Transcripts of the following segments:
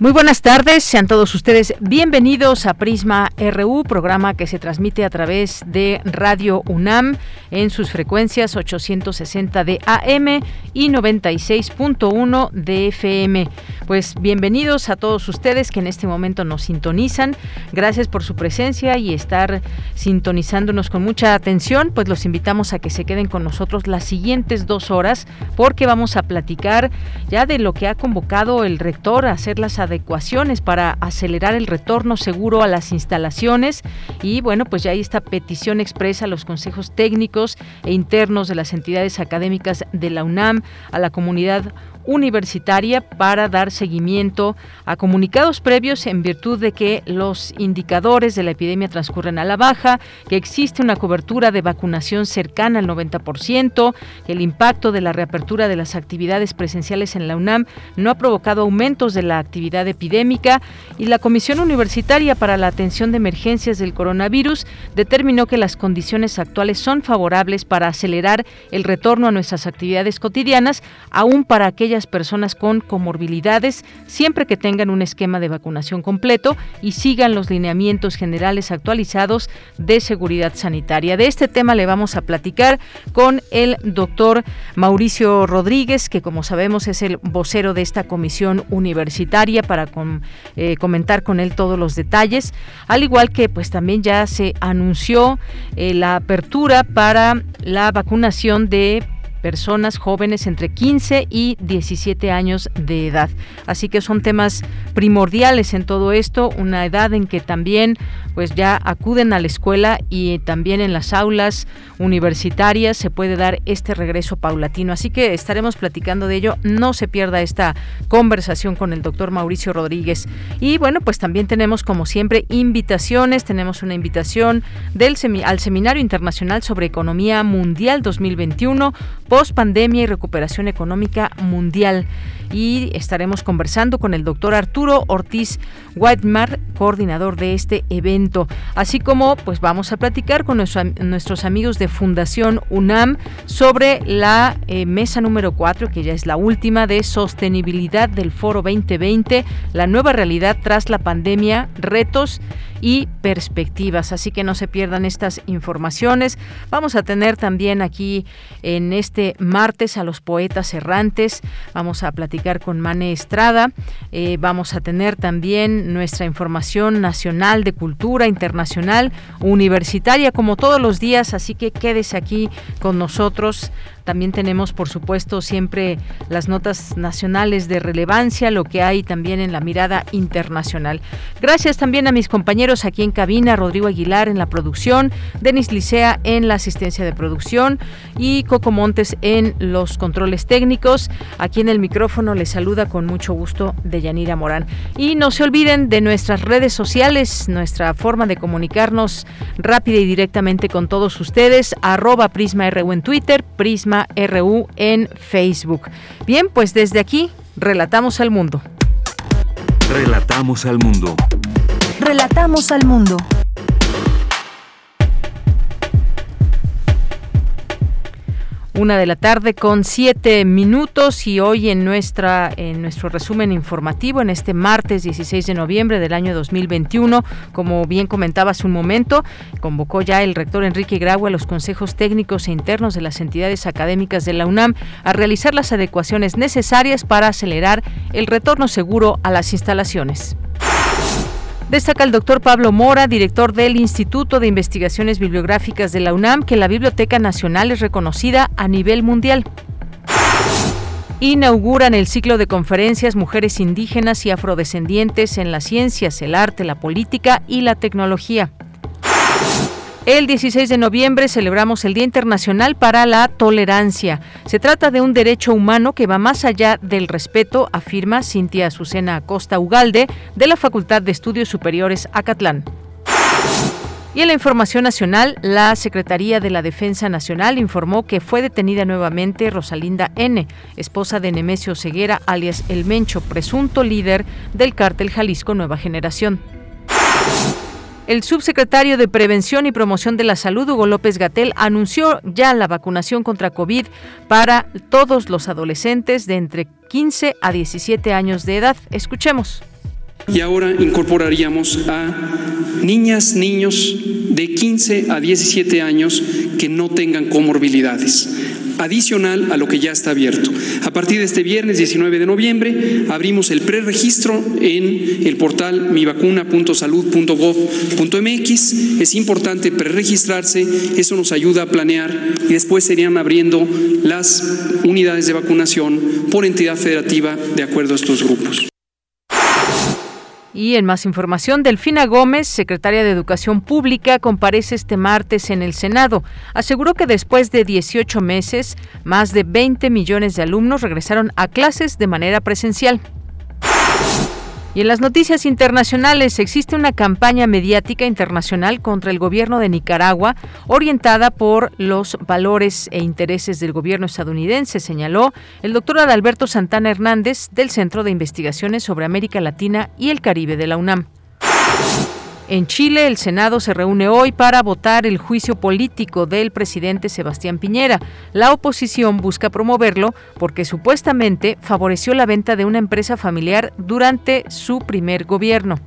Muy buenas tardes, sean todos ustedes bienvenidos a Prisma RU, programa que se transmite a través de Radio UNAM en sus frecuencias 860 de AM y 96.1 de FM. Pues bienvenidos a todos ustedes que en este momento nos sintonizan. Gracias por su presencia y estar sintonizándonos con mucha atención. Pues los invitamos a que se queden con nosotros las siguientes dos horas porque vamos a platicar ya de lo que ha convocado el rector a hacer las adecuaciones para acelerar el retorno seguro a las instalaciones. Y bueno, pues ya hay esta petición expresa a los consejos técnicos e internos de las entidades académicas de la UNAM, a la comunidad universitaria para dar seguimiento a comunicados previos en virtud de que los indicadores de la epidemia transcurren a la baja, que existe una cobertura de vacunación cercana al 90%, que el impacto de la reapertura de las actividades presenciales en la UNAM no ha provocado aumentos de la actividad epidémica y la Comisión Universitaria para la Atención de Emergencias del Coronavirus determinó que las condiciones actuales son favorables para acelerar el retorno a nuestras actividades cotidianas, aún para aquellas personas con comorbilidades siempre que tengan un esquema de vacunación completo y sigan los lineamientos generales actualizados de seguridad sanitaria. De este tema le vamos a platicar con el doctor Mauricio Rodríguez, que como sabemos es el vocero de esta comisión universitaria para eh, comentar con él todos los detalles, al igual que pues también ya se anunció eh, la apertura para la vacunación de personas jóvenes entre 15 y 17 años de edad. Así que son temas primordiales en todo esto, una edad en que también pues ya acuden a la escuela y también en las aulas universitarias se puede dar este regreso paulatino. Así que estaremos platicando de ello. No se pierda esta conversación con el doctor Mauricio Rodríguez. Y bueno, pues también tenemos como siempre invitaciones. Tenemos una invitación del al Seminario Internacional sobre Economía Mundial 2021 post pandemia y recuperación económica mundial. Y estaremos conversando con el doctor Arturo Ortiz Whitemar, coordinador de este evento. Así como, pues vamos a platicar con nuestros amigos de Fundación UNAM sobre la eh, mesa número 4, que ya es la última, de sostenibilidad del Foro 2020, la nueva realidad tras la pandemia, retos y perspectivas. Así que no se pierdan estas informaciones. Vamos a tener también aquí en este martes a los poetas errantes. Vamos a platicar con Mane Estrada. Eh, vamos a tener también nuestra información nacional de cultura internacional, universitaria, como todos los días. Así que quédese aquí con nosotros también tenemos, por supuesto, siempre las notas nacionales de relevancia, lo que hay también en la mirada internacional. Gracias también a mis compañeros aquí en cabina, Rodrigo Aguilar en la producción, Denis Licea en la asistencia de producción y Coco Montes en los controles técnicos. Aquí en el micrófono les saluda con mucho gusto Deyanira Morán. Y no se olviden de nuestras redes sociales, nuestra forma de comunicarnos rápida y directamente con todos ustedes, arroba Prisma en Twitter, Prisma RU en Facebook. Bien, pues desde aquí, relatamos al mundo. Relatamos al mundo. Relatamos al mundo. Una de la tarde con siete minutos y hoy en nuestra en nuestro resumen informativo en este martes 16 de noviembre del año 2021, como bien comentaba hace un momento, convocó ya el rector Enrique Grau a los consejos técnicos e internos de las entidades académicas de la UNAM a realizar las adecuaciones necesarias para acelerar el retorno seguro a las instalaciones. Destaca el doctor Pablo Mora, director del Instituto de Investigaciones Bibliográficas de la UNAM, que la Biblioteca Nacional es reconocida a nivel mundial. inauguran el ciclo de conferencias Mujeres indígenas y afrodescendientes en las ciencias, el arte, la política y la tecnología. El 16 de noviembre celebramos el Día Internacional para la Tolerancia. Se trata de un derecho humano que va más allá del respeto, afirma Cintia Azucena Acosta Ugalde, de la Facultad de Estudios Superiores Acatlán. Y en la información nacional, la Secretaría de la Defensa Nacional informó que fue detenida nuevamente Rosalinda N., esposa de Nemesio Ceguera, alias El Mencho, presunto líder del cártel Jalisco Nueva Generación. El subsecretario de Prevención y Promoción de la Salud, Hugo López Gatel, anunció ya la vacunación contra COVID para todos los adolescentes de entre 15 a 17 años de edad. Escuchemos. Y ahora incorporaríamos a niñas, niños de 15 a 17 años que no tengan comorbilidades adicional a lo que ya está abierto. A partir de este viernes 19 de noviembre abrimos el preregistro en el portal mivacuna.salud.gov.mx. Es importante preregistrarse, eso nos ayuda a planear y después serían abriendo las unidades de vacunación por entidad federativa de acuerdo a estos grupos. Y en más información, Delfina Gómez, secretaria de Educación Pública, comparece este martes en el Senado. Aseguró que después de 18 meses, más de 20 millones de alumnos regresaron a clases de manera presencial. Y en las noticias internacionales existe una campaña mediática internacional contra el gobierno de Nicaragua orientada por los valores e intereses del gobierno estadounidense, señaló el doctor Adalberto Santana Hernández del Centro de Investigaciones sobre América Latina y el Caribe de la UNAM. En Chile, el Senado se reúne hoy para votar el juicio político del presidente Sebastián Piñera. La oposición busca promoverlo porque supuestamente favoreció la venta de una empresa familiar durante su primer gobierno.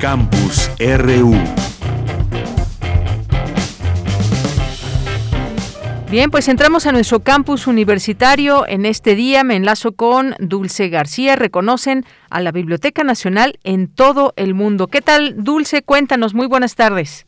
Campus RU Bien, pues entramos a nuestro campus universitario. En este día me enlazo con Dulce García. Reconocen a la Biblioteca Nacional en todo el mundo. ¿Qué tal, Dulce? Cuéntanos. Muy buenas tardes.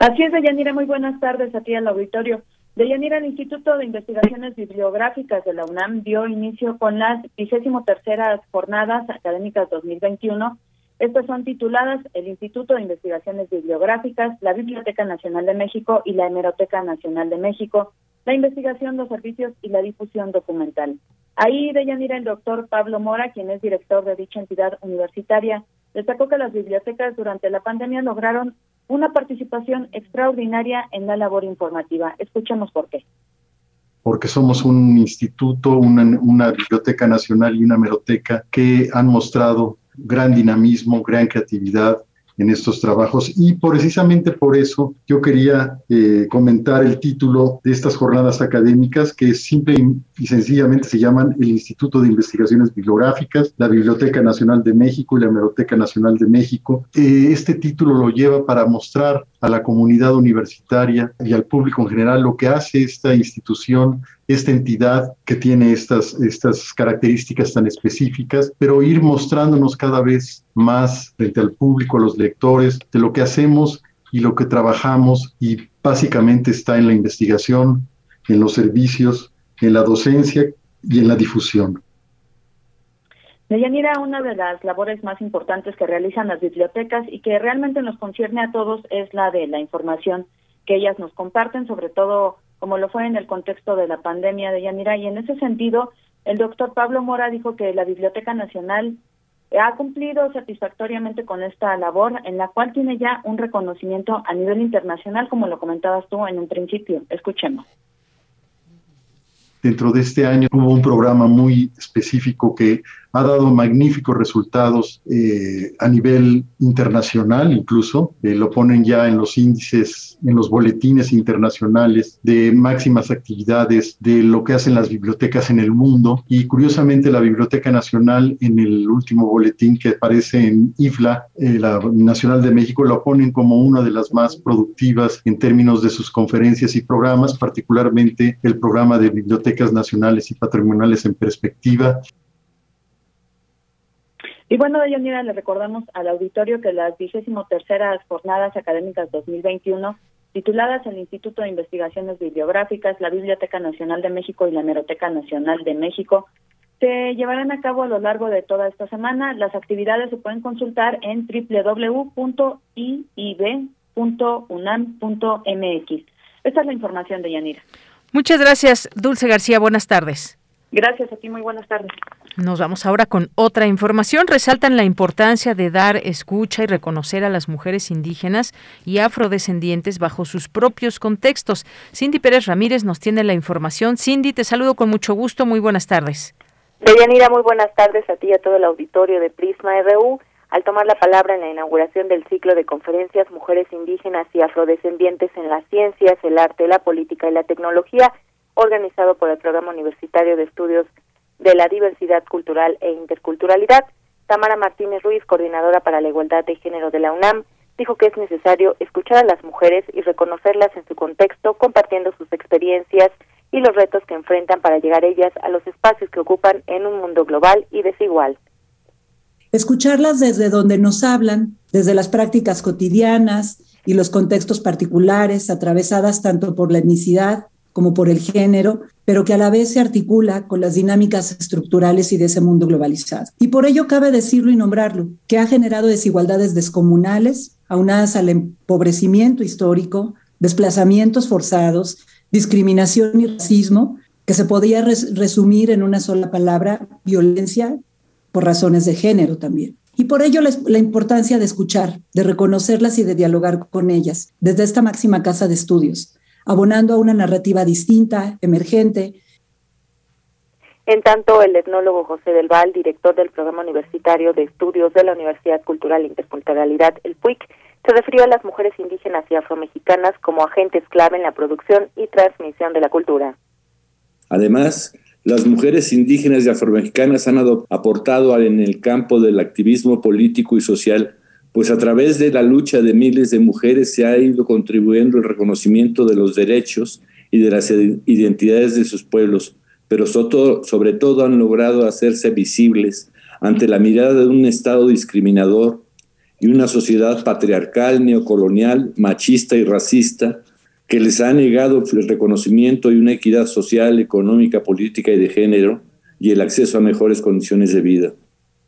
Así es, Deyanira. Muy buenas tardes a ti al auditorio. Deyanira, el Instituto de Investigaciones Bibliográficas de la UNAM dio inicio con las vigésimo terceras jornadas académicas 2021 estas son tituladas el Instituto de Investigaciones Bibliográficas, la Biblioteca Nacional de México y la Hemeroteca Nacional de México, la investigación, los servicios y la difusión documental. Ahí, Deyanira, el doctor Pablo Mora, quien es director de dicha entidad universitaria, destacó que las bibliotecas durante la pandemia lograron una participación extraordinaria en la labor informativa. Escuchemos por qué. Porque somos un instituto, una, una biblioteca nacional y una hemeroteca que han mostrado gran dinamismo, gran creatividad en estos trabajos y precisamente por eso yo quería eh, comentar el título de estas jornadas académicas que simple y sencillamente se llaman el Instituto de Investigaciones Bibliográficas, la Biblioteca Nacional de México y la Hemeroteca Nacional de México. Eh, este título lo lleva para mostrar a la comunidad universitaria y al público en general lo que hace esta institución esta entidad que tiene estas, estas características tan específicas, pero ir mostrándonos cada vez más frente al público, a los lectores, de lo que hacemos y lo que trabajamos y básicamente está en la investigación, en los servicios, en la docencia y en la difusión. Deyanira, una de las labores más importantes que realizan las bibliotecas y que realmente nos concierne a todos es la de la información que ellas nos comparten, sobre todo como lo fue en el contexto de la pandemia de Yanira. Y en ese sentido, el doctor Pablo Mora dijo que la Biblioteca Nacional ha cumplido satisfactoriamente con esta labor, en la cual tiene ya un reconocimiento a nivel internacional, como lo comentabas tú en un principio. Escuchemos. Dentro de este año hubo un programa muy específico que ha dado magníficos resultados eh, a nivel internacional incluso. Eh, lo ponen ya en los índices, en los boletines internacionales de máximas actividades de lo que hacen las bibliotecas en el mundo. Y curiosamente la Biblioteca Nacional en el último boletín que aparece en IFLA, eh, la Nacional de México, lo ponen como una de las más productivas en términos de sus conferencias y programas, particularmente el programa de bibliotecas nacionales y patrimoniales en perspectiva, y bueno, Deyanira, le recordamos al auditorio que las vigésimo terceras jornadas académicas 2021 tituladas el Instituto de Investigaciones Bibliográficas, la Biblioteca Nacional de México y la Hemeroteca Nacional de México, se llevarán a cabo a lo largo de toda esta semana. Las actividades se pueden consultar en www.iib.unam.mx. Esta es la información de Yanira. Muchas gracias, Dulce García. Buenas tardes. Gracias a ti, muy buenas tardes. Nos vamos ahora con otra información. Resaltan la importancia de dar escucha y reconocer a las mujeres indígenas y afrodescendientes bajo sus propios contextos. Cindy Pérez Ramírez nos tiene la información. Cindy, te saludo con mucho gusto. Muy buenas tardes. Deyanira, muy buenas tardes a ti y a todo el auditorio de Prisma RU. Al tomar la palabra en la inauguración del ciclo de conferencias Mujeres Indígenas y Afrodescendientes en las Ciencias, el Arte, la Política y la Tecnología, organizado por el Programa Universitario de Estudios de la Diversidad Cultural e Interculturalidad. Tamara Martínez Ruiz, coordinadora para la igualdad de género de la UNAM, dijo que es necesario escuchar a las mujeres y reconocerlas en su contexto, compartiendo sus experiencias y los retos que enfrentan para llegar ellas a los espacios que ocupan en un mundo global y desigual. Escucharlas desde donde nos hablan, desde las prácticas cotidianas y los contextos particulares, atravesadas tanto por la etnicidad como por el género, pero que a la vez se articula con las dinámicas estructurales y de ese mundo globalizado. Y por ello cabe decirlo y nombrarlo, que ha generado desigualdades descomunales, aunadas al empobrecimiento histórico, desplazamientos forzados, discriminación y racismo, que se podía resumir en una sola palabra, violencia por razones de género también. Y por ello la, importancia de escuchar, de reconocerlas y de dialogar con ellas desde esta máxima casa de estudios, abonando a una narrativa distinta, emergente. En tanto, el etnólogo José del Val, director del Programa Universitario de Estudios de la Universidad Cultural e Interculturalidad, el PUIC, se refirió a las mujeres indígenas y afromexicanas como agentes clave en la producción y transmisión de la cultura. Además, las mujeres indígenas y afromexicanas han aportado en el campo del activismo político y social pues a través de la lucha de miles de mujeres se ha ido contribuyendo el reconocimiento de los derechos y de las identidades de sus pueblos, pero sobre todo han logrado hacerse visibles ante la mirada de un Estado discriminador y una sociedad patriarcal, neocolonial, machista y racista que les ha negado el reconocimiento y una equidad social, económica, política y de género y el acceso a mejores condiciones de vida.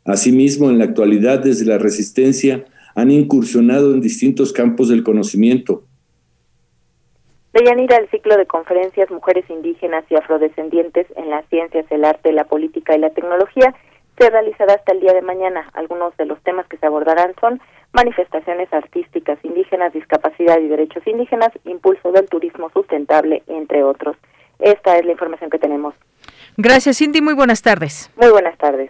Asimismo, en la actualidad, desde la resistencia, han incursionado en distintos campos del conocimiento. Deyanira, el ciclo de conferencias Mujeres Indígenas y Afrodescendientes en las Ciencias, el Arte, la Política y la Tecnología se realizará hasta el día de mañana. Algunos de los temas que se abordarán son manifestaciones artísticas indígenas, discapacidad y derechos indígenas, impulso del turismo sustentable, entre otros. Esta es la información que tenemos. Gracias, Cindy. Muy buenas tardes. Muy buenas tardes.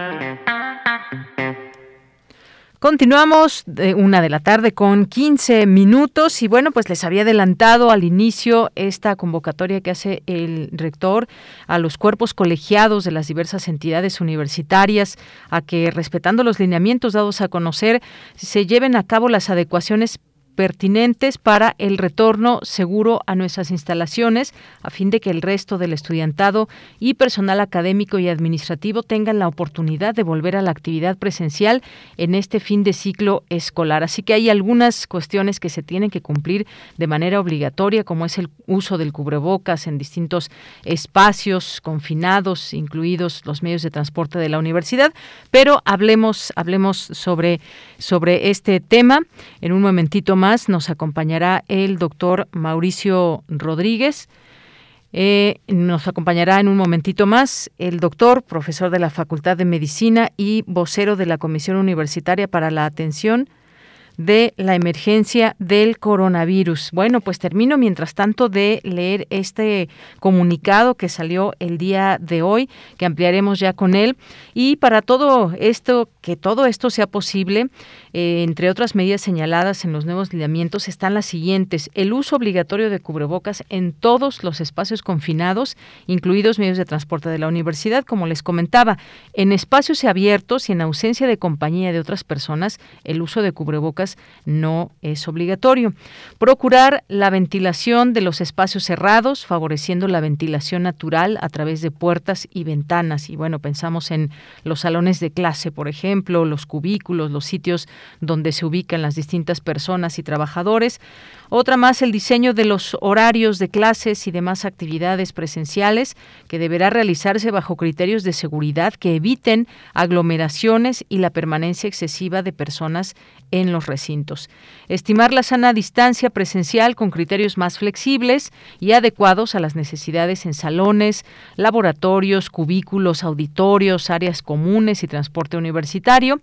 Continuamos de una de la tarde con 15 minutos y bueno, pues les había adelantado al inicio esta convocatoria que hace el rector a los cuerpos colegiados de las diversas entidades universitarias a que respetando los lineamientos dados a conocer se lleven a cabo las adecuaciones pertinentes para el retorno seguro a nuestras instalaciones, a fin de que el resto del estudiantado y personal académico y administrativo tengan la oportunidad de volver a la actividad presencial en este fin de ciclo escolar. Así que hay algunas cuestiones que se tienen que cumplir de manera obligatoria, como es el uso del cubrebocas en distintos espacios confinados, incluidos los medios de transporte de la universidad. Pero hablemos, hablemos sobre, sobre este tema en un momentito más nos acompañará el doctor Mauricio Rodríguez. Eh, nos acompañará en un momentito más el doctor, profesor de la Facultad de Medicina y vocero de la Comisión Universitaria para la Atención de la emergencia del coronavirus. Bueno, pues termino mientras tanto de leer este comunicado que salió el día de hoy, que ampliaremos ya con él. Y para todo esto, que todo esto sea posible, eh, entre otras medidas señaladas en los nuevos lineamientos están las siguientes. El uso obligatorio de cubrebocas en todos los espacios confinados, incluidos medios de transporte de la universidad, como les comentaba. En espacios abiertos y en ausencia de compañía de otras personas, el uso de cubrebocas no es obligatorio. Procurar la ventilación de los espacios cerrados, favoreciendo la ventilación natural a través de puertas y ventanas. Y bueno, pensamos en los salones de clase, por ejemplo, los cubículos, los sitios donde se ubican las distintas personas y trabajadores. Otra más, el diseño de los horarios de clases y demás actividades presenciales que deberá realizarse bajo criterios de seguridad que eviten aglomeraciones y la permanencia excesiva de personas en los recintos. Estimar la sana distancia presencial con criterios más flexibles y adecuados a las necesidades en salones, laboratorios, cubículos, auditorios, áreas comunes y transporte universitario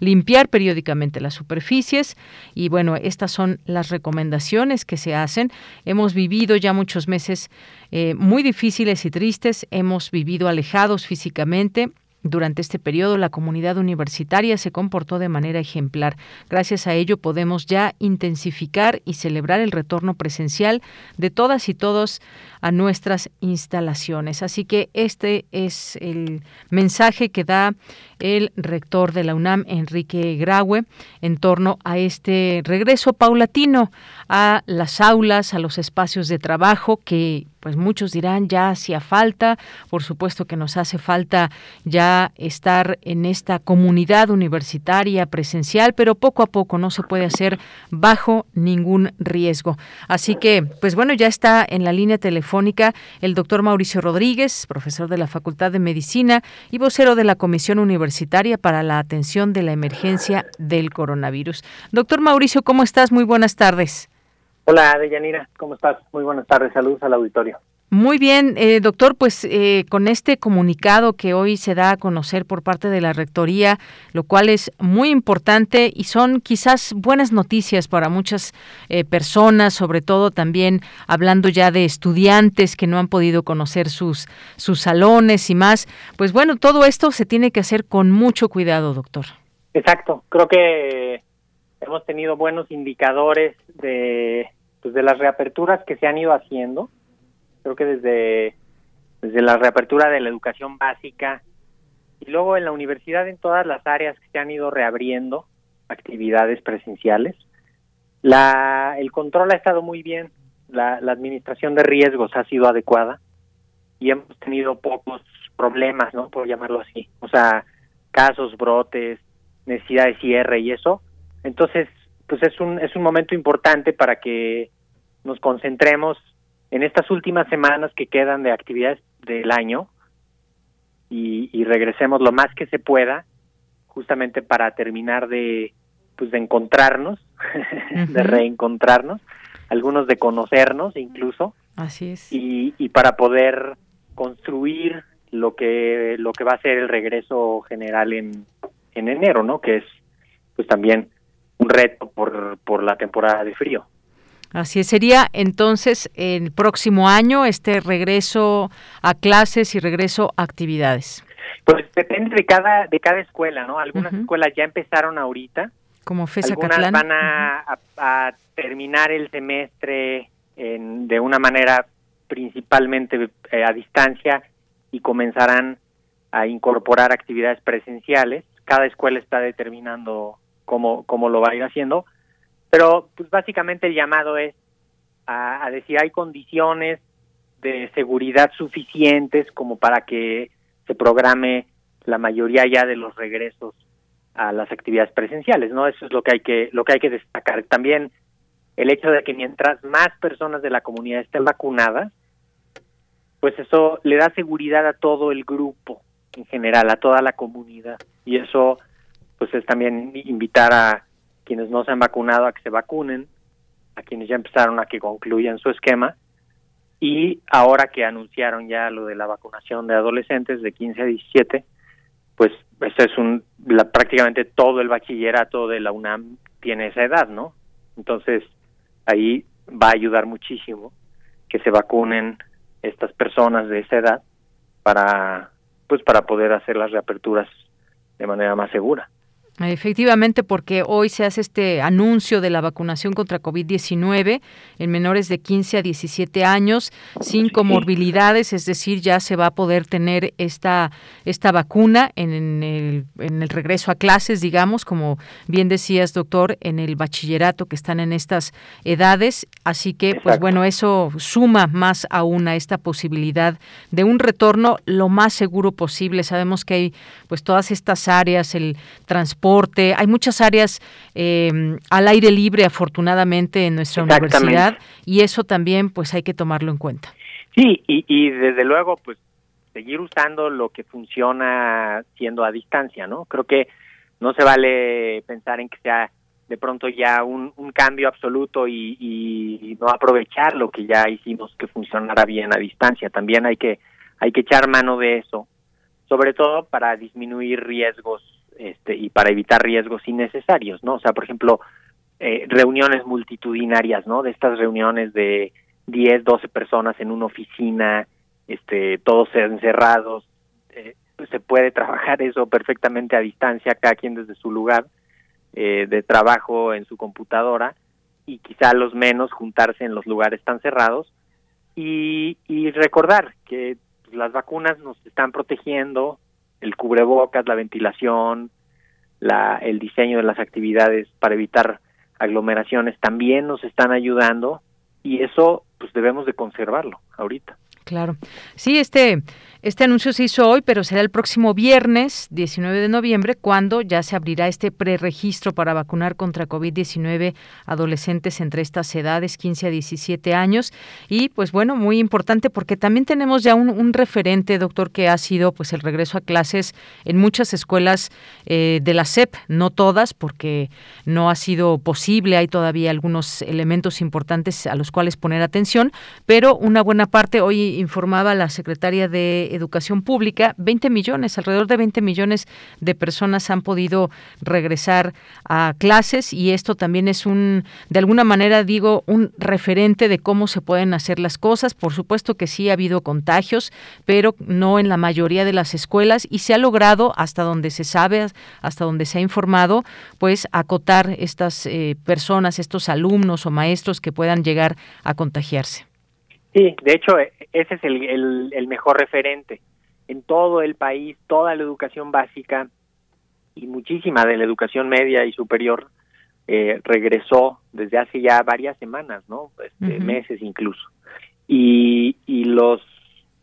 limpiar periódicamente las superficies y bueno, estas son las recomendaciones que se hacen. Hemos vivido ya muchos meses eh, muy difíciles y tristes, hemos vivido alejados físicamente, durante este periodo, la comunidad universitaria se comportó de manera ejemplar. Gracias a ello, podemos ya intensificar y celebrar el retorno presencial de todas y todos a nuestras instalaciones. Así que este es el mensaje que da el rector de la UNAM, Enrique Graue, en torno a este regreso paulatino a las aulas, a los espacios de trabajo que pues muchos dirán ya hacía falta, por supuesto que nos hace falta ya estar en esta comunidad universitaria presencial, pero poco a poco no se puede hacer bajo ningún riesgo. Así que, pues bueno, ya está en la línea telefónica el doctor Mauricio Rodríguez, profesor de la Facultad de Medicina y vocero de la Comisión Universitaria para la Atención de la Emergencia del Coronavirus. Doctor Mauricio, ¿cómo estás? Muy buenas tardes. Hola, Deyanira, ¿cómo estás? Muy buenas tardes, saludos al auditorio. Muy bien, eh, doctor, pues eh, con este comunicado que hoy se da a conocer por parte de la Rectoría, lo cual es muy importante y son quizás buenas noticias para muchas eh, personas, sobre todo también hablando ya de estudiantes que no han podido conocer sus, sus salones y más. Pues bueno, todo esto se tiene que hacer con mucho cuidado, doctor. Exacto, creo que hemos tenido buenos indicadores de, pues, de las reaperturas que se han ido haciendo. Creo que desde, la reapertura de la educación básica y luego en la universidad en todas las áreas que se han ido reabriendo actividades presenciales. La, el control ha estado muy bien, la, la administración de riesgos ha sido adecuada y hemos tenido pocos problemas, ¿no? Por llamarlo así. O sea, casos, brotes, necesidad de cierre y eso, entonces, pues es un, es un momento importante para que nos concentremos en estas últimas semanas que quedan de actividades del año y, regresemos lo más que se pueda, justamente para terminar de, pues de encontrarnos, de reencontrarnos, algunos de conocernos incluso. Así es. Y, y para poder construir lo que lo que va a ser el regreso general en, en enero, ¿no? Que es pues también un reto por, por la temporada de frío. Así sería entonces el próximo año este regreso a clases y regreso a actividades. Pues depende de cada de cada escuela, ¿no? Algunas escuelas ya empezaron ahorita. Como FESA Algunas van a, terminar el semestre en, de una manera principalmente eh, a distancia y comenzarán a incorporar actividades presenciales. Cada escuela está determinando cómo, cómo lo va a ir haciendo. Pero pues básicamente el llamado es a, decir hay condiciones de seguridad suficientes como para que se programe la mayoría ya de los regresos a las actividades presenciales, ¿no? Eso es lo que hay que lo que hay que destacar. También el hecho de que mientras más personas de la comunidad estén vacunadas, pues eso le da seguridad a todo el grupo en general, a toda la comunidad y eso pues es también invitar a quienes no se han vacunado a que se vacunen, a quienes ya empezaron a que concluyan su esquema y ahora que anunciaron ya lo de la vacunación de adolescentes de 15 a 17, pues este es un la, prácticamente todo el bachillerato de la UNAM tiene esa edad, ¿no? Entonces ahí va a ayudar muchísimo que se vacunen estas personas de esa edad para pues para poder hacer las reaperturas de manera más segura. Efectivamente, porque hoy se hace este anuncio de la vacunación contra COVID-19 en menores de 15 a 17 años sin comorbilidades, es decir, ya se va a poder tener esta, esta vacuna en el, en el regreso a clases, digamos, como bien decías, doctor, en el bachillerato que están en estas edades. Así que, pues bueno, eso suma más aún a esta posibilidad de un retorno lo más seguro posible. Sabemos que hay pues todas estas áreas, el transporte, hay muchas áreas em, al aire libre, afortunadamente, en nuestra universidad, y eso también, pues, hay que tomarlo en cuenta. Sí, y, y desde luego, pues, seguir usando lo que funciona siendo a distancia, ¿no? Creo que no se vale pensar en que sea de pronto ya un, cambio absoluto y, y, no aprovechar lo que ya hicimos que funcionara bien a distancia. También hay que hay que echar mano de eso, sobre todo para disminuir riesgos este, y para evitar riesgos innecesarios, ¿no? O sea, por ejemplo, eh, reuniones multitudinarias, ¿no? De estas reuniones de 10, 12 personas en una oficina, este, todos encerrados, eh, pues se puede trabajar eso perfectamente a distancia, cada quien desde su lugar eh, de trabajo en su computadora y quizá los menos juntarse en los lugares tan cerrados y, y recordar que las vacunas nos están protegiendo el cubrebocas, la ventilación, la, el diseño de las actividades para evitar aglomeraciones también nos están ayudando y eso pues debemos de conservarlo ahorita. Claro. Sí, este este anuncio se hizo hoy, pero será el próximo viernes, 19 de noviembre, cuando ya se abrirá este preregistro para vacunar contra COVID-19 adolescentes entre estas edades, 15 a 17 años. Y pues bueno, muy importante porque también tenemos ya un, referente, doctor, que ha sido pues el regreso a clases en muchas escuelas eh, de la SEP, no todas, porque no ha sido posible, hay todavía algunos elementos importantes a los cuales poner atención, pero una buena parte, hoy informaba la secretaria de educación pública, 20 millones, alrededor de 20 millones de personas han podido regresar a clases y esto también es un, de alguna manera digo, un referente de cómo se pueden hacer las cosas. Por supuesto que sí ha habido contagios, pero no en la mayoría de las escuelas y se ha logrado, hasta donde se sabe, hasta donde se ha informado, pues acotar estas eh, personas, estos alumnos o maestros que puedan llegar a contagiarse. Sí, de hecho, e, ese es el, el, mejor referente. En todo el país, toda la educación básica y muchísima de la educación media y superior eh, regresó desde hace ya varias semanas, ¿no? Este, meses incluso. Y, y los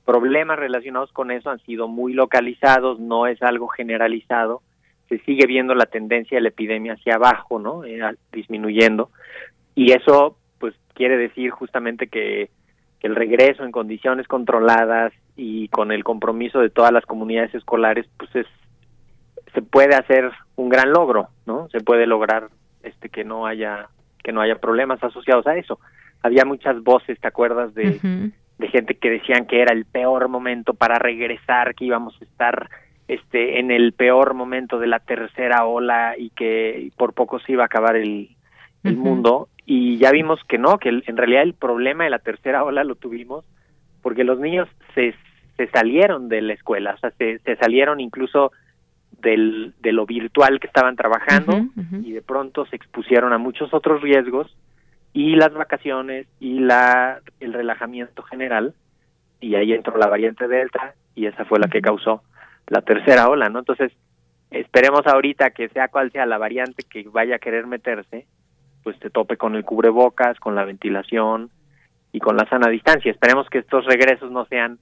problemas relacionados con eso han sido muy localizados, no es algo generalizado. Se sigue viendo la tendencia de la epidemia hacia abajo, ¿no? Eh, disminuyendo. Y eso, pues, quiere decir justamente que que el regreso en condiciones controladas y con el compromiso de todas las comunidades escolares, pues es se puede hacer un gran logro, ¿no? Se puede lograr este que no haya que no haya problemas asociados a eso. Había muchas voces, ¿te acuerdas de de gente que decían que era el peor momento para regresar, que íbamos a estar este en el peor momento de la tercera ola y que por poco se iba a acabar el, el mundo y ya vimos que no, que en realidad el problema de la tercera ola lo tuvimos porque los niños se, se salieron de la escuela, o sea, se, se salieron incluso del, de lo virtual que estaban trabajando y de pronto se expusieron a muchos otros riesgos y las vacaciones y la el relajamiento general y ahí entró la variante delta y esa fue la que causó la tercera ola, ¿no? Entonces, esperemos ahorita que sea cual sea la variante que vaya a querer meterse, pues te tope con el cubrebocas, con la ventilación y con la sana distancia. Esperemos que estos regresos no sean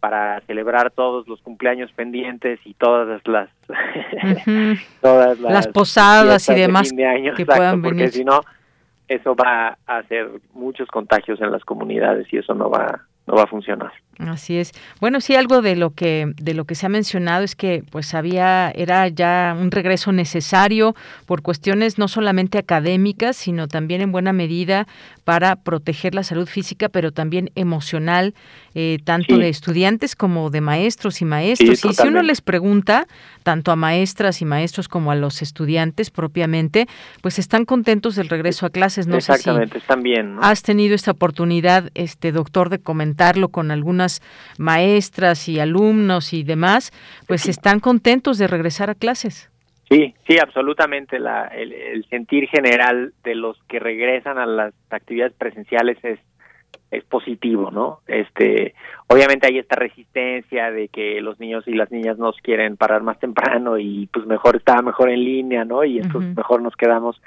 para celebrar todos los cumpleaños pendientes y todas las todas las, posadas y demás que puedan venir. porque si no eso va a hacer muchos contagios en las comunidades y eso no va no va a funcionar. Así es. Bueno, sí, algo de lo que de lo que se ha mencionado es que pues había era ya un regreso necesario por cuestiones no solamente académicas, sino también en buena medida para proteger la salud física, pero también emocional, eh, tanto de estudiantes como de maestros y maestros. y si uno les pregunta, tanto a maestras y maestros como a los estudiantes propiamente, pues están contentos del regreso a clases. No Exactamente, sé si están bien. Has tenido esta oportunidad, este doctor, de comentarlo con algunas maestras y alumnos y demás, pues están contentos de regresar a clases. Sí, sí, absolutamente. La, el, sentir general de los que regresan a las actividades presenciales es es positivo, ¿no? Este, obviamente hay esta resistencia de que los niños y las niñas nos quieren parar más temprano y pues mejor está mejor en línea, ¿no? Y entonces mejor nos quedamos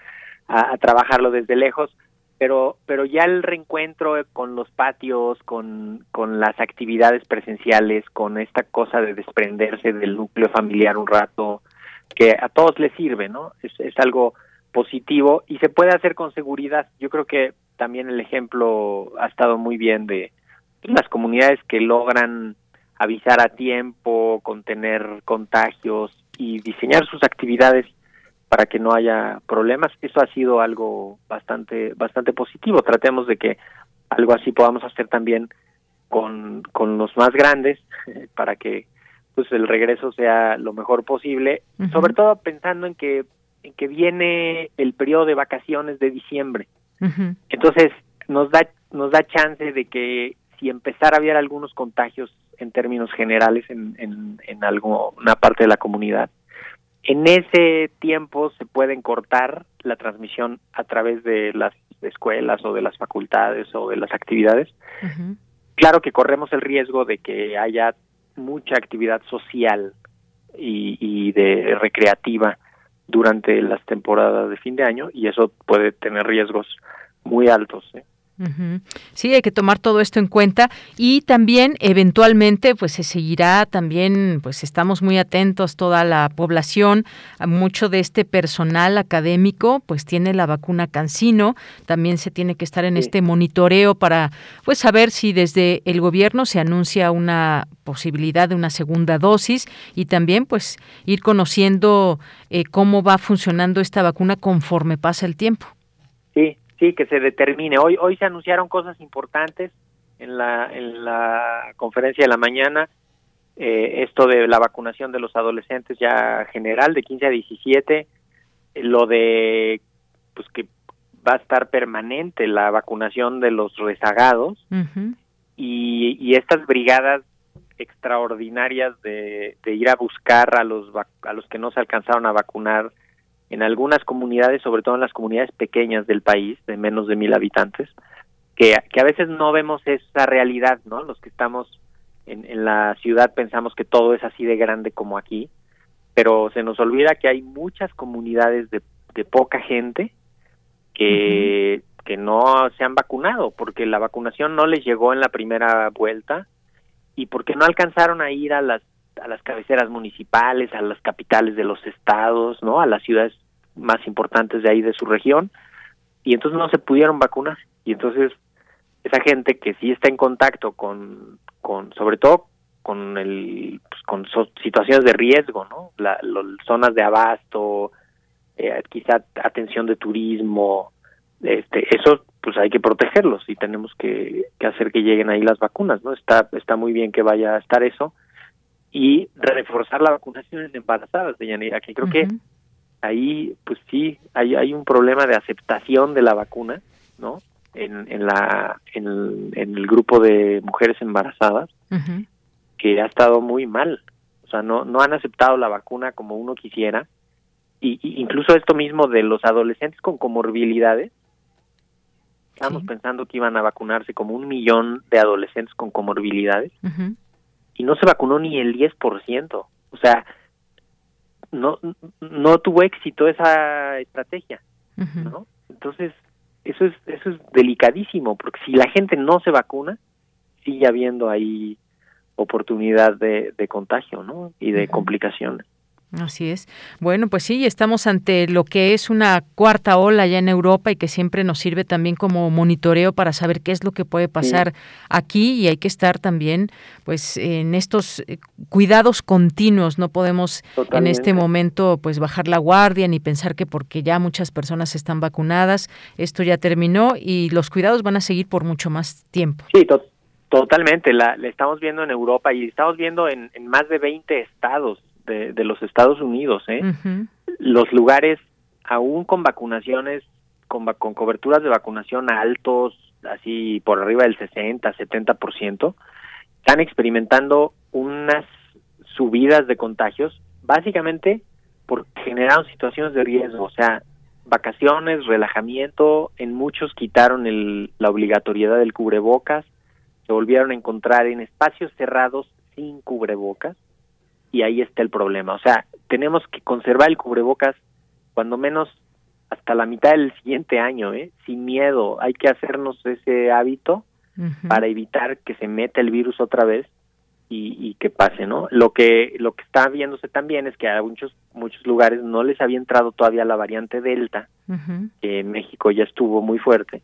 a, trabajarlo desde lejos, pero pero ya el reencuentro con los patios, con con las actividades presenciales, con esta cosa de desprenderse del núcleo familiar un rato, que a todos les sirve, ¿no? Es, es algo positivo y se puede hacer con seguridad. Yo creo que también el ejemplo ha estado muy bien de las comunidades que logran avisar a tiempo, contener contagios y diseñar sus actividades para que no haya problemas. Eso ha sido algo bastante bastante positivo. Tratemos de que algo así podamos hacer también con, con los más grandes para que pues el regreso sea lo mejor posible, sobre todo pensando en que en que viene el periodo de vacaciones de diciembre. Entonces, nos da, nos da chance de que si empezara a haber algunos contagios en términos generales en, en, en alguna parte de la comunidad, en ese tiempo se pueden cortar la transmisión a través de las escuelas o de las facultades o de las actividades. Claro que corremos el riesgo de que haya mucha actividad social y, y de recreativa durante las temporadas de fin de año y eso puede tener riesgos muy altos. ¿eh? Sí, hay que tomar todo esto en cuenta y también eventualmente pues se seguirá también pues estamos muy atentos toda la población, mucho de este personal académico pues tiene la vacuna Cancino, también se tiene que estar en este monitoreo para pues saber si desde el gobierno se anuncia una posibilidad de una segunda dosis y también pues ir conociendo eh, cómo va funcionando esta vacuna conforme pasa el tiempo. Sí, que se determine. Hoy, hoy se anunciaron cosas importantes en la, en la conferencia de la mañana. Eh, esto de la vacunación de los adolescentes ya general de 15 a 17, lo de pues que va a estar permanente la vacunación de los rezagados y, y, estas brigadas extraordinarias de, de, ir a buscar a los a los que no se alcanzaron a vacunar en algunas comunidades, sobre todo en las comunidades pequeñas del país, de menos de mil habitantes, que, que a veces no vemos esa realidad, ¿no? Los que estamos en, en la ciudad pensamos que todo es así de grande como aquí, pero se nos olvida que hay muchas comunidades de, de poca gente que, que no se han vacunado, porque la vacunación no les llegó en la primera vuelta y porque no alcanzaron a ir a las a las cabeceras municipales, a las capitales de los estados, ¿no? A las ciudades más importantes de ahí de su región. Y entonces no se pudieron vacunar. Y entonces esa gente que sí está en contacto con con sobre todo con el pues, con situaciones de riesgo no la, zonas de abasto eh, quizá atención de turismo este eso pues hay que protegerlos y tenemos que, que hacer que lleguen ahí las vacunas no está está muy bien que vaya a estar eso y reforzar la vacunación en embarazadas de Yanira que creo que ahí pues sí hay hay un problema de aceptación de la vacuna no en, en la en el, grupo de mujeres embarazadas que ha estado muy mal. O sea no no han aceptado la vacuna como uno quisiera. Y, incluso esto mismo de los adolescentes con comorbilidades. Estábamos pensando que iban a vacunarse como un millón de adolescentes con comorbilidades y no se vacunó ni el 10%. O sea, no no tuvo éxito esa estrategia, ¿no? Entonces, eso es eso es delicadísimo, porque si la gente no se vacuna, sigue habiendo ahí oportunidad de, de contagio, ¿no? Y de complicaciones. Así es. Bueno, pues sí, estamos ante lo que es una cuarta ola ya en Europa y que siempre nos sirve también como monitoreo para saber qué es lo que puede pasar aquí y hay que estar también pues en estos eh, cuidados continuos, no podemos en este momento pues bajar la guardia ni pensar que porque ya muchas personas están vacunadas, esto ya terminó y los cuidados van a seguir por mucho más tiempo. Sí, totalmente, la, estamos viendo en Europa y estamos viendo en, en más de 20 estados de, los Estados Unidos. ¿eh? Los lugares, aún con vacunaciones, con, con coberturas de vacunación altos, así por arriba del 60, 70%, están experimentando unas subidas de contagios, básicamente porque generaron situaciones de riesgo, o sea, vacaciones, relajamiento, en muchos quitaron el, la obligatoriedad del cubrebocas, se volvieron a encontrar en espacios cerrados sin cubrebocas y ahí está el problema. O sea, tenemos que conservar el cubrebocas cuando menos hasta la mitad del siguiente año, ¿eh? sin miedo. Hay que hacernos ese hábito para evitar que se meta el virus otra vez y, que pase, ¿no? Lo que lo que está viéndose también es que a muchos muchos lugares no les había entrado todavía la variante Delta, que en México ya estuvo muy fuerte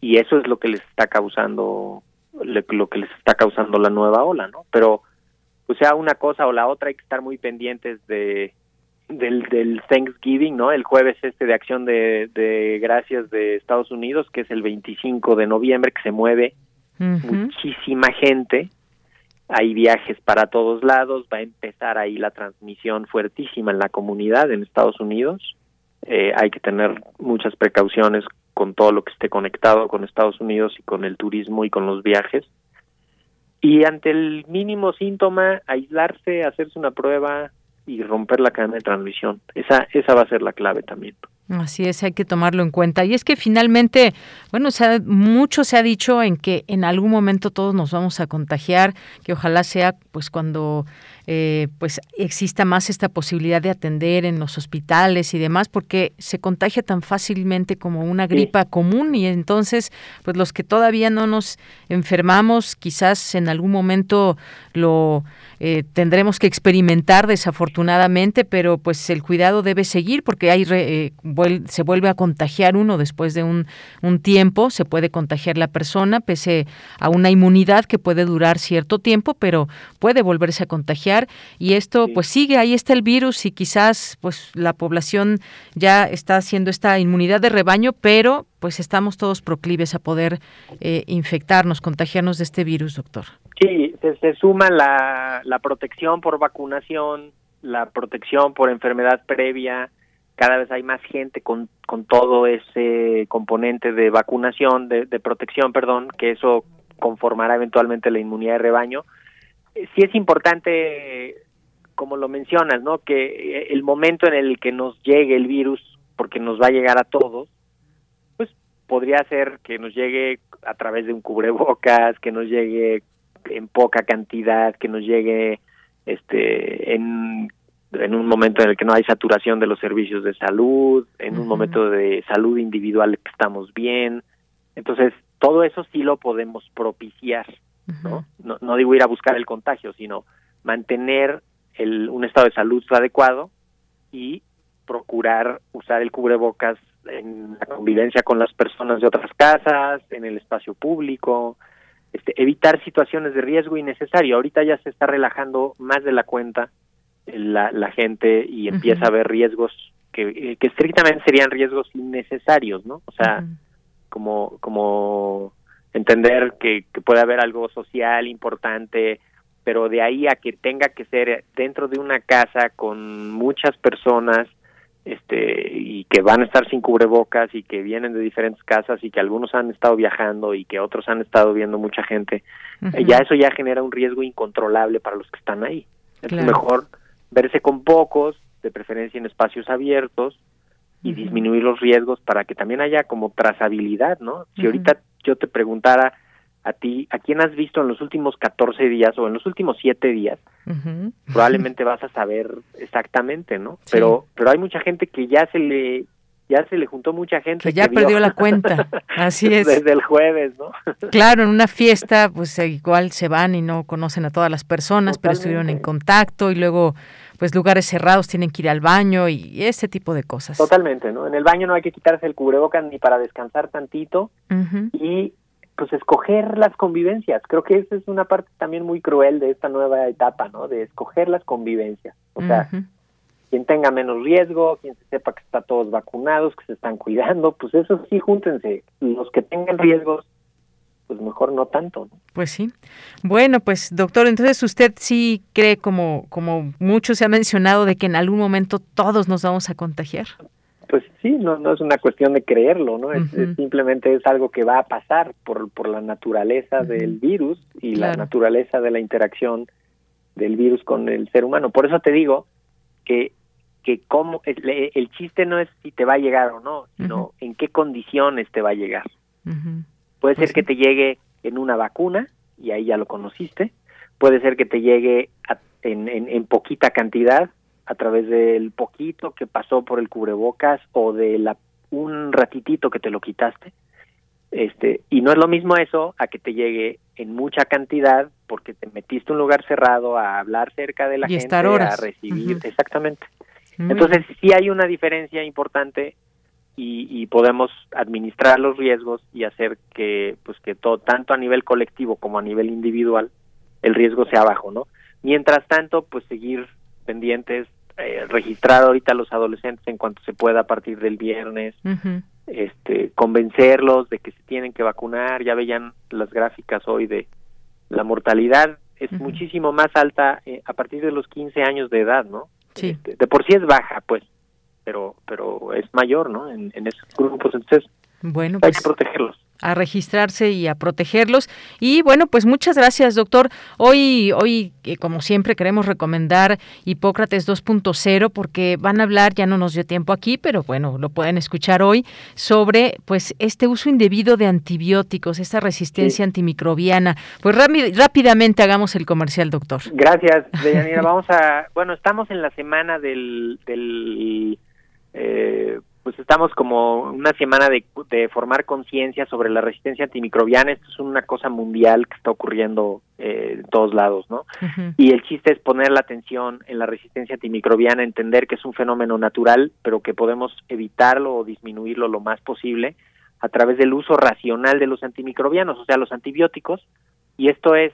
y eso es lo que les está causando lo que les está causando la nueva ola, ¿no? Pero pues sea una cosa o la otra hay que estar muy pendientes de del, del Thanksgiving, ¿no? El jueves este de acción de, de gracias de Estados Unidos, que es el 25 de noviembre, que se mueve muchísima gente, hay viajes para todos lados, va a empezar ahí la transmisión fuertísima en la comunidad en Estados Unidos, eh, hay que tener muchas precauciones con todo lo que esté conectado con Estados Unidos y con el turismo y con los viajes. Y ante el mínimo síntoma, aislarse, hacerse una prueba, y romper la cadena de transmisión. Esa, esa va a ser la clave también. Así es, hay que tomarlo en cuenta. Y es que finalmente, bueno, se mucho se ha dicho en que en algún momento todos nos vamos a contagiar, que ojalá sea pues cuando eh, pues exista más esta posibilidad de atender en los hospitales y demás, porque se contagia tan fácilmente como una gripa común y entonces, pues los que todavía no nos enfermamos, quizás en algún momento lo eh, tendremos que experimentar desafortunadamente, pero pues el cuidado debe seguir porque hay eh, se vuelve a contagiar uno después de un, un tiempo, se puede contagiar la persona pese a una inmunidad que puede durar cierto tiempo, pero puede volverse a contagiar y esto pues sigue, ahí está el virus y quizás pues la población ya está haciendo esta inmunidad de rebaño, pero pues estamos todos proclives a poder eh, infectarnos, contagiarnos de este virus, doctor. Sí, se, suma la, la protección por vacunación, la protección por enfermedad previa, cada vez hay más gente con, con todo ese componente de vacunación, de, de protección, perdón, que eso conformará eventualmente la inmunidad de rebaño sí es importante, como lo mencionas, ¿no? Que el momento en el que nos llegue el virus, porque nos va a llegar a todos, pues podría ser que nos llegue a través de un cubrebocas, que nos llegue en poca cantidad, que nos llegue este en en un momento en el que no hay saturación de los servicios de salud, en un momento de salud individual que estamos bien. Entonces, todo eso sí lo podemos propiciar. ¿No? ¿no? digo ir a buscar el contagio, sino mantener el, un estado de salud adecuado y procurar usar el cubrebocas en la convivencia con las personas de otras casas, en el espacio público, este, evitar situaciones de riesgo innecesario. Ahorita ya se está relajando más de la cuenta la, la gente y empieza a haber riesgos que, que estrictamente serían riesgos innecesarios, ¿no? O sea, como como entender que, puede haber algo social importante, pero de ahí a que tenga que ser dentro de una casa con muchas personas este y que van a estar sin cubrebocas y que vienen de diferentes casas y que algunos han estado viajando y que otros han estado viendo mucha gente, eh, ya eso ya genera un riesgo incontrolable para los que están ahí. Es mejor verse con pocos, de preferencia en espacios abiertos y disminuir los riesgos para que también haya como trazabilidad, ¿no? Si ahorita yo te preguntara a ti, ¿a quién has visto en los últimos 14 días o en los últimos 7 días? Probablemente vas a saber exactamente, ¿no? Pero pero hay mucha gente que ya se le ya se le juntó mucha gente que ya perdió la cuenta. Así es. Desde el jueves, ¿no? claro, en una fiesta pues igual se van y no conocen a todas las personas, pero estuvieron en contacto y luego pues lugares cerrados tienen que ir al baño y ese tipo de cosas. Totalmente, ¿no? En el baño no hay que quitarse el cubrebocas ni para descansar tantito y pues escoger las convivencias. Creo que esa es una parte también muy cruel de esta nueva etapa, ¿no? De escoger las convivencias. O sea, quien tenga menos riesgo, quien se sepa que está todos vacunados, que se están cuidando, pues eso sí, júntense. Los que tengan riesgos, pues mejor no tanto. Pues sí. Bueno, pues doctor, entonces usted sí cree, como, como mucho se ha mencionado, de que en algún momento todos nos vamos a contagiar. Pues sí, no, no es una cuestión de creerlo, ¿no? es, simplemente es algo que va a pasar por, por la naturaleza del virus y la naturaleza de la interacción del virus con el ser humano. Por eso te digo que que cómo el, el, chiste no es si te va a llegar o no, sino en qué condiciones te va a llegar. Puede ser pues que te llegue en una vacuna y ahí ya lo conociste. Puede ser que te llegue en, en, en, poquita cantidad a través del poquito que pasó por el cubrebocas o de la un ratitito que te lo quitaste. Este, y no es lo mismo eso a que te llegue en mucha cantidad porque te metiste un lugar cerrado a hablar cerca de la gente, a recibir, exactamente. Entonces sí hay una diferencia importante y, podemos administrar los riesgos y hacer que, pues que todo, tanto a nivel colectivo como a nivel individual, el riesgo sea bajo, ¿no? Mientras tanto, pues seguir pendientes, eh, registrar ahorita a los adolescentes en cuanto se pueda a partir del viernes, este, convencerlos de que se tienen que vacunar, ya veían las gráficas hoy de la mortalidad es muchísimo más alta eh, a partir de los 15 años de edad, ¿no? Sí. Este, de por sí es baja, pues, pero pero es mayor, ¿no? En, en esos grupos, entonces bueno, hay que pues, protegerlos a registrarse y a protegerlos. Y bueno, pues muchas gracias, doctor. Hoy, hoy eh, como siempre, queremos recomendar Hipócrates 2.0 porque van a hablar, ya no nos dio tiempo aquí, pero bueno, lo pueden escuchar hoy, sobre pues este uso indebido de antibióticos, esta resistencia antimicrobiana. Pues rápidamente hagamos el comercial, doctor. Gracias, Deyanira. Vamos a, bueno, estamos en la semana del, del eh, pues estamos como una semana de, de formar conciencia sobre la resistencia antimicrobiana. Esto es una cosa mundial que está ocurriendo eh, en todos lados, ¿no? Y el chiste es poner la atención en la resistencia antimicrobiana, entender que es un fenómeno natural, pero que podemos evitarlo o disminuirlo lo más posible a través del uso racional de los antimicrobianos, o sea, los antibióticos. Y esto es,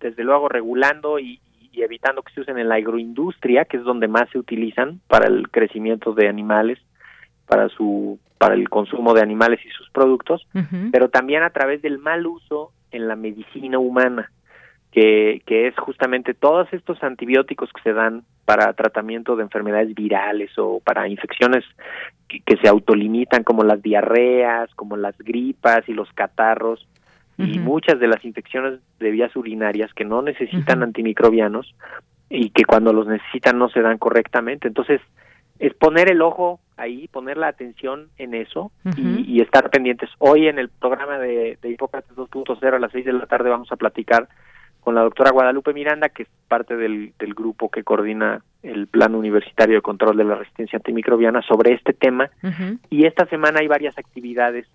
desde luego, regulando y, y evitando que se usen en la agroindustria, que es donde más se utilizan para el crecimiento de animales para su para el consumo de animales y sus productos, pero también a través del mal uso en la medicina humana, que, que es justamente todos estos antibióticos que se dan para tratamiento de enfermedades virales o para infecciones que, se autolimitan como las diarreas, como las gripas y los catarros y muchas de las infecciones de vías urinarias que no necesitan antimicrobianos y que cuando los necesitan no se dan correctamente. Entonces, es poner el ojo ahí, poner la atención en eso y, estar pendientes. Hoy en el programa de, de Hipócrates 2.0 a las 6 de la tarde vamos a platicar con la doctora Guadalupe Miranda, que es parte del, del grupo que coordina el Plan Universitario de Control de la Resistencia Antimicrobiana sobre este tema. Y esta semana hay varias actividades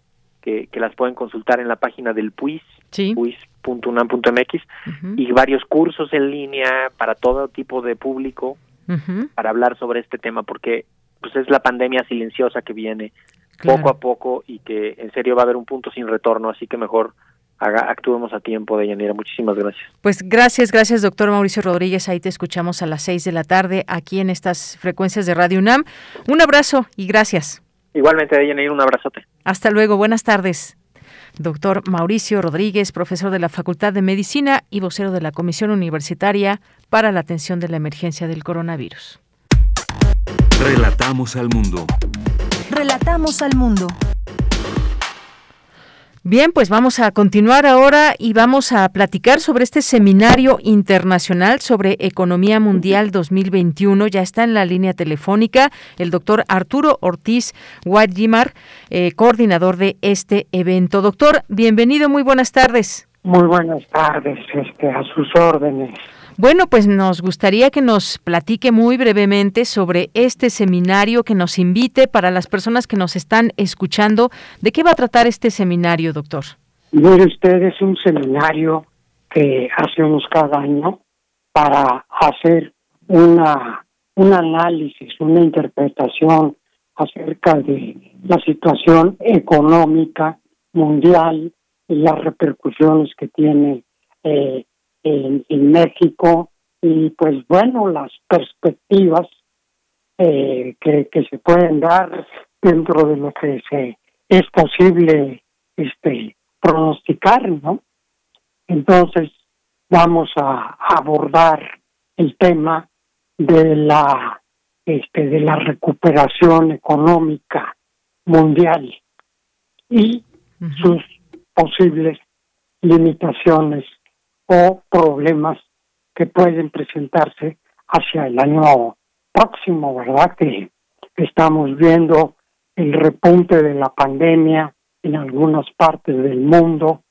que, que las pueden consultar en la página del PUIS, sí. puis.unam.mx, y varios cursos en línea para todo tipo de público para hablar sobre este tema, porque pues es la pandemia silenciosa que viene poco a poco y que en serio va a haber un punto sin retorno, así que mejor haga, actuemos a tiempo, de Yanira. Muchísimas gracias. Pues gracias, gracias, doctor Mauricio Rodríguez. Ahí te escuchamos a las seis de la tarde aquí en estas frecuencias de Radio UNAM. Un abrazo y gracias. Igualmente, Yanira, un abrazote. Hasta luego, buenas tardes. Doctor Mauricio Rodríguez, profesor de la Facultad de Medicina y vocero de la Comisión Universitaria para la Atención de la Emergencia del Coronavirus. Relatamos al mundo. Relatamos al mundo. Bien, pues vamos a continuar ahora y vamos a platicar sobre este seminario internacional sobre economía mundial 2021. Ya está en la línea telefónica el doctor Arturo Ortiz Guadimar, eh, coordinador de este evento. Doctor, bienvenido, muy buenas tardes. Muy buenas tardes, este, a sus órdenes. Bueno, pues nos gustaría que nos platique muy brevemente sobre este seminario, que nos invite para las personas que nos están escuchando. ¿De qué va a tratar este seminario, doctor? Mire usted, es un seminario que hacemos cada año para hacer una, un análisis, una interpretación acerca de la situación económica mundial y las repercusiones que tiene eh, en, México y pues bueno, las perspectivas eh, que, que se pueden dar dentro de lo que se es posible este pronosticar, ¿no? Entonces vamos a abordar el tema de la este de la recuperación económica mundial y sus posibles limitaciones o problemas que pueden presentarse hacia el año próximo, ¿verdad? Que estamos viendo el repunte de la pandemia en algunas partes del mundo,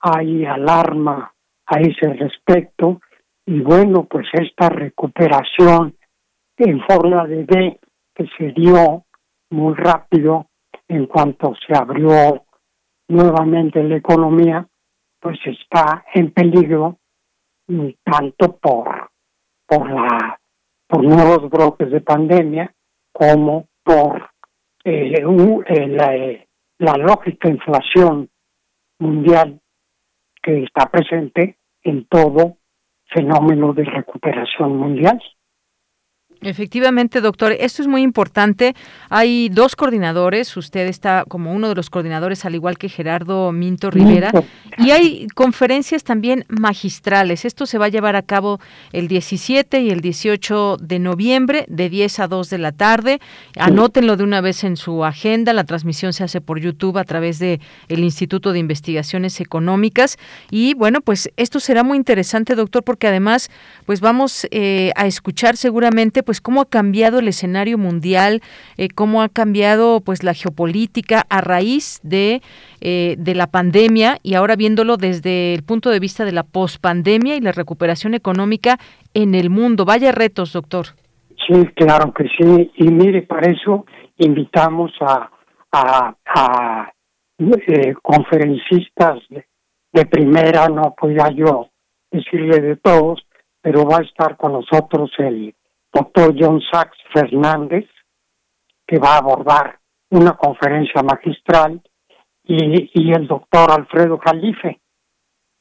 hay alarma a ese respecto y bueno, pues esta recuperación en forma de D que se dio muy rápido en cuanto se abrió nuevamente la economía, pues está en peligro tanto por por la por nuevos brotes de pandemia como por eh, eh, la, eh, la lógica inflación mundial que está presente en todo fenómeno de recuperación mundial. Efectivamente, doctor, esto es muy importante. Hay dos coordinadores, usted está como uno de los coordinadores, al igual que Gerardo Minto Rivera, y hay conferencias también magistrales. Esto se va a llevar a cabo el 17 y el 18 de noviembre, de 10 a 2 de la tarde. Anótenlo de una vez en su agenda. La transmisión se hace por YouTube a través de el Instituto de Investigaciones Económicas. Y bueno, pues esto será muy interesante, doctor, porque además, pues vamos eh, a escuchar seguramente pues cómo ha cambiado el escenario mundial, eh, cómo ha cambiado pues la geopolítica a raíz de, eh, de la pandemia y ahora viéndolo desde el punto de vista de la pospandemia y la recuperación económica en el mundo. Vaya retos, doctor. Sí, claro que sí. Y mire, para eso invitamos a, a, eh, conferencistas de, de primera, no podía yo decirle de todos, pero va a estar con nosotros el doctor John Sachs Fernández, que va a abordar una conferencia magistral, y, el doctor Alfredo Jalife,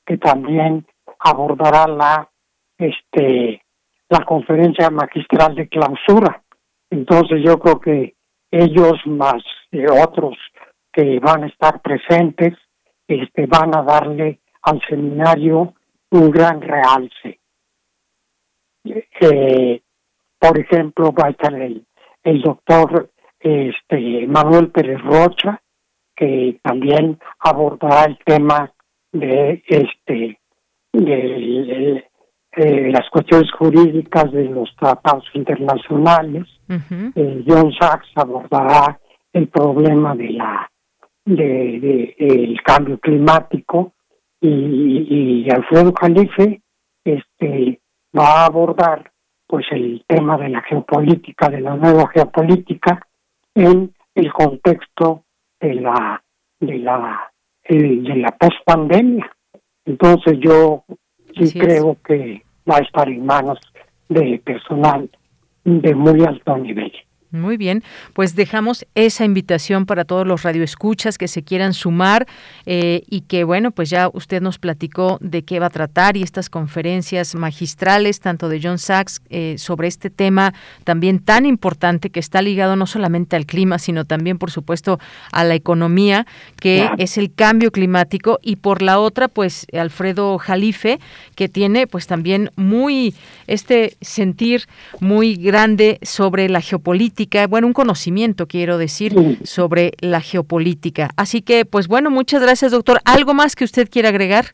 que también abordará la este la conferencia magistral de clausura. Entonces yo creo que ellos más otros que van a estar presentes este van a darle al seminario un gran realce. Eh, por ejemplo, va a estar el, el doctor este, Manuel Pérez Rocha, que también abordará el tema de este de, las cuestiones jurídicas de los tratados internacionales. Eh, John Sachs abordará el problema de la de, el cambio climático y, y Alfredo Calife este va a abordar pues el tema de la geopolítica, de la nueva geopolítica en el contexto de la de la de la pospandemia. Entonces yo sí creo que va a estar en manos de personal de muy alto nivel. Muy bien, pues dejamos esa invitación para todos los radioescuchas que se quieran sumar eh, y que, bueno, pues ya usted nos platicó de qué va a tratar y estas conferencias magistrales, tanto de John Sachs, eh, sobre este tema también tan importante que está ligado no solamente al clima, sino también, por supuesto, a la economía, que es el cambio climático, y por la otra, pues Alfredo Jalife, que tiene pues también muy este sentir muy grande sobre la geopolítica bueno, un conocimiento, quiero decir, sobre la geopolítica. Así que, pues bueno, muchas gracias, doctor. ¿Algo más que usted quiera agregar?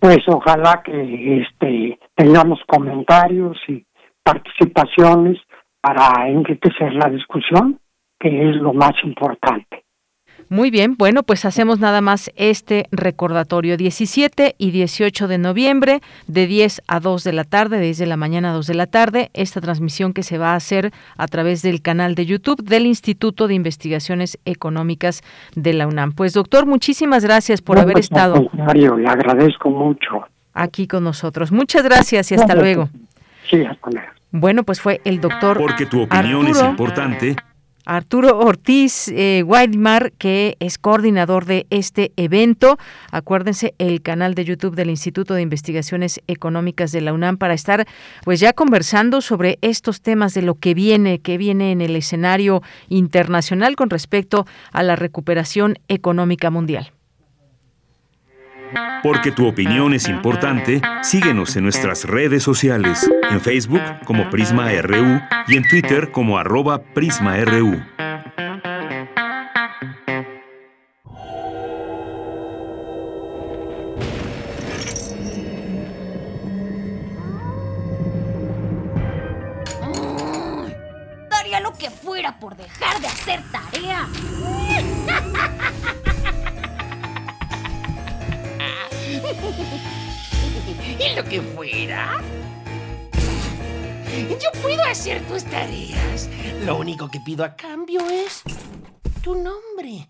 Pues ojalá que este, tengamos comentarios y participaciones para enriquecer la discusión, que es lo más importante. Muy bien, bueno, pues hacemos nada más este recordatorio 17 y 18 de noviembre de 10 a 2 de la tarde, de 10 de la mañana a 2 de la tarde, esta transmisión que se va a hacer a través del canal de YouTube del Instituto de Investigaciones Económicas de la UNAM. Pues doctor, muchísimas gracias por haber pues, estado. le agradezco mucho. Aquí con nosotros. Muchas gracias y hasta luego. Sí, hasta luego. Bueno, pues fue el doctor. Porque tu opinión es importante. Arturo Ortiz eh, que es coordinador de este evento. Acuérdense el canal de YouTube del Instituto de Investigaciones Económicas de la UNAM para estar pues ya conversando sobre estos temas de lo que viene, que viene en el escenario internacional con respecto a la recuperación económica mundial. Porque tu opinión es importante, síguenos en nuestras redes sociales, en Facebook como Prisma RU y en Twitter como arroba PrismaRU. fuera por dejar de hacer tarea. ¿Y lo que fuera? Yo puedo hacer tus tareas. Lo único que pido a cambio es tu nombre.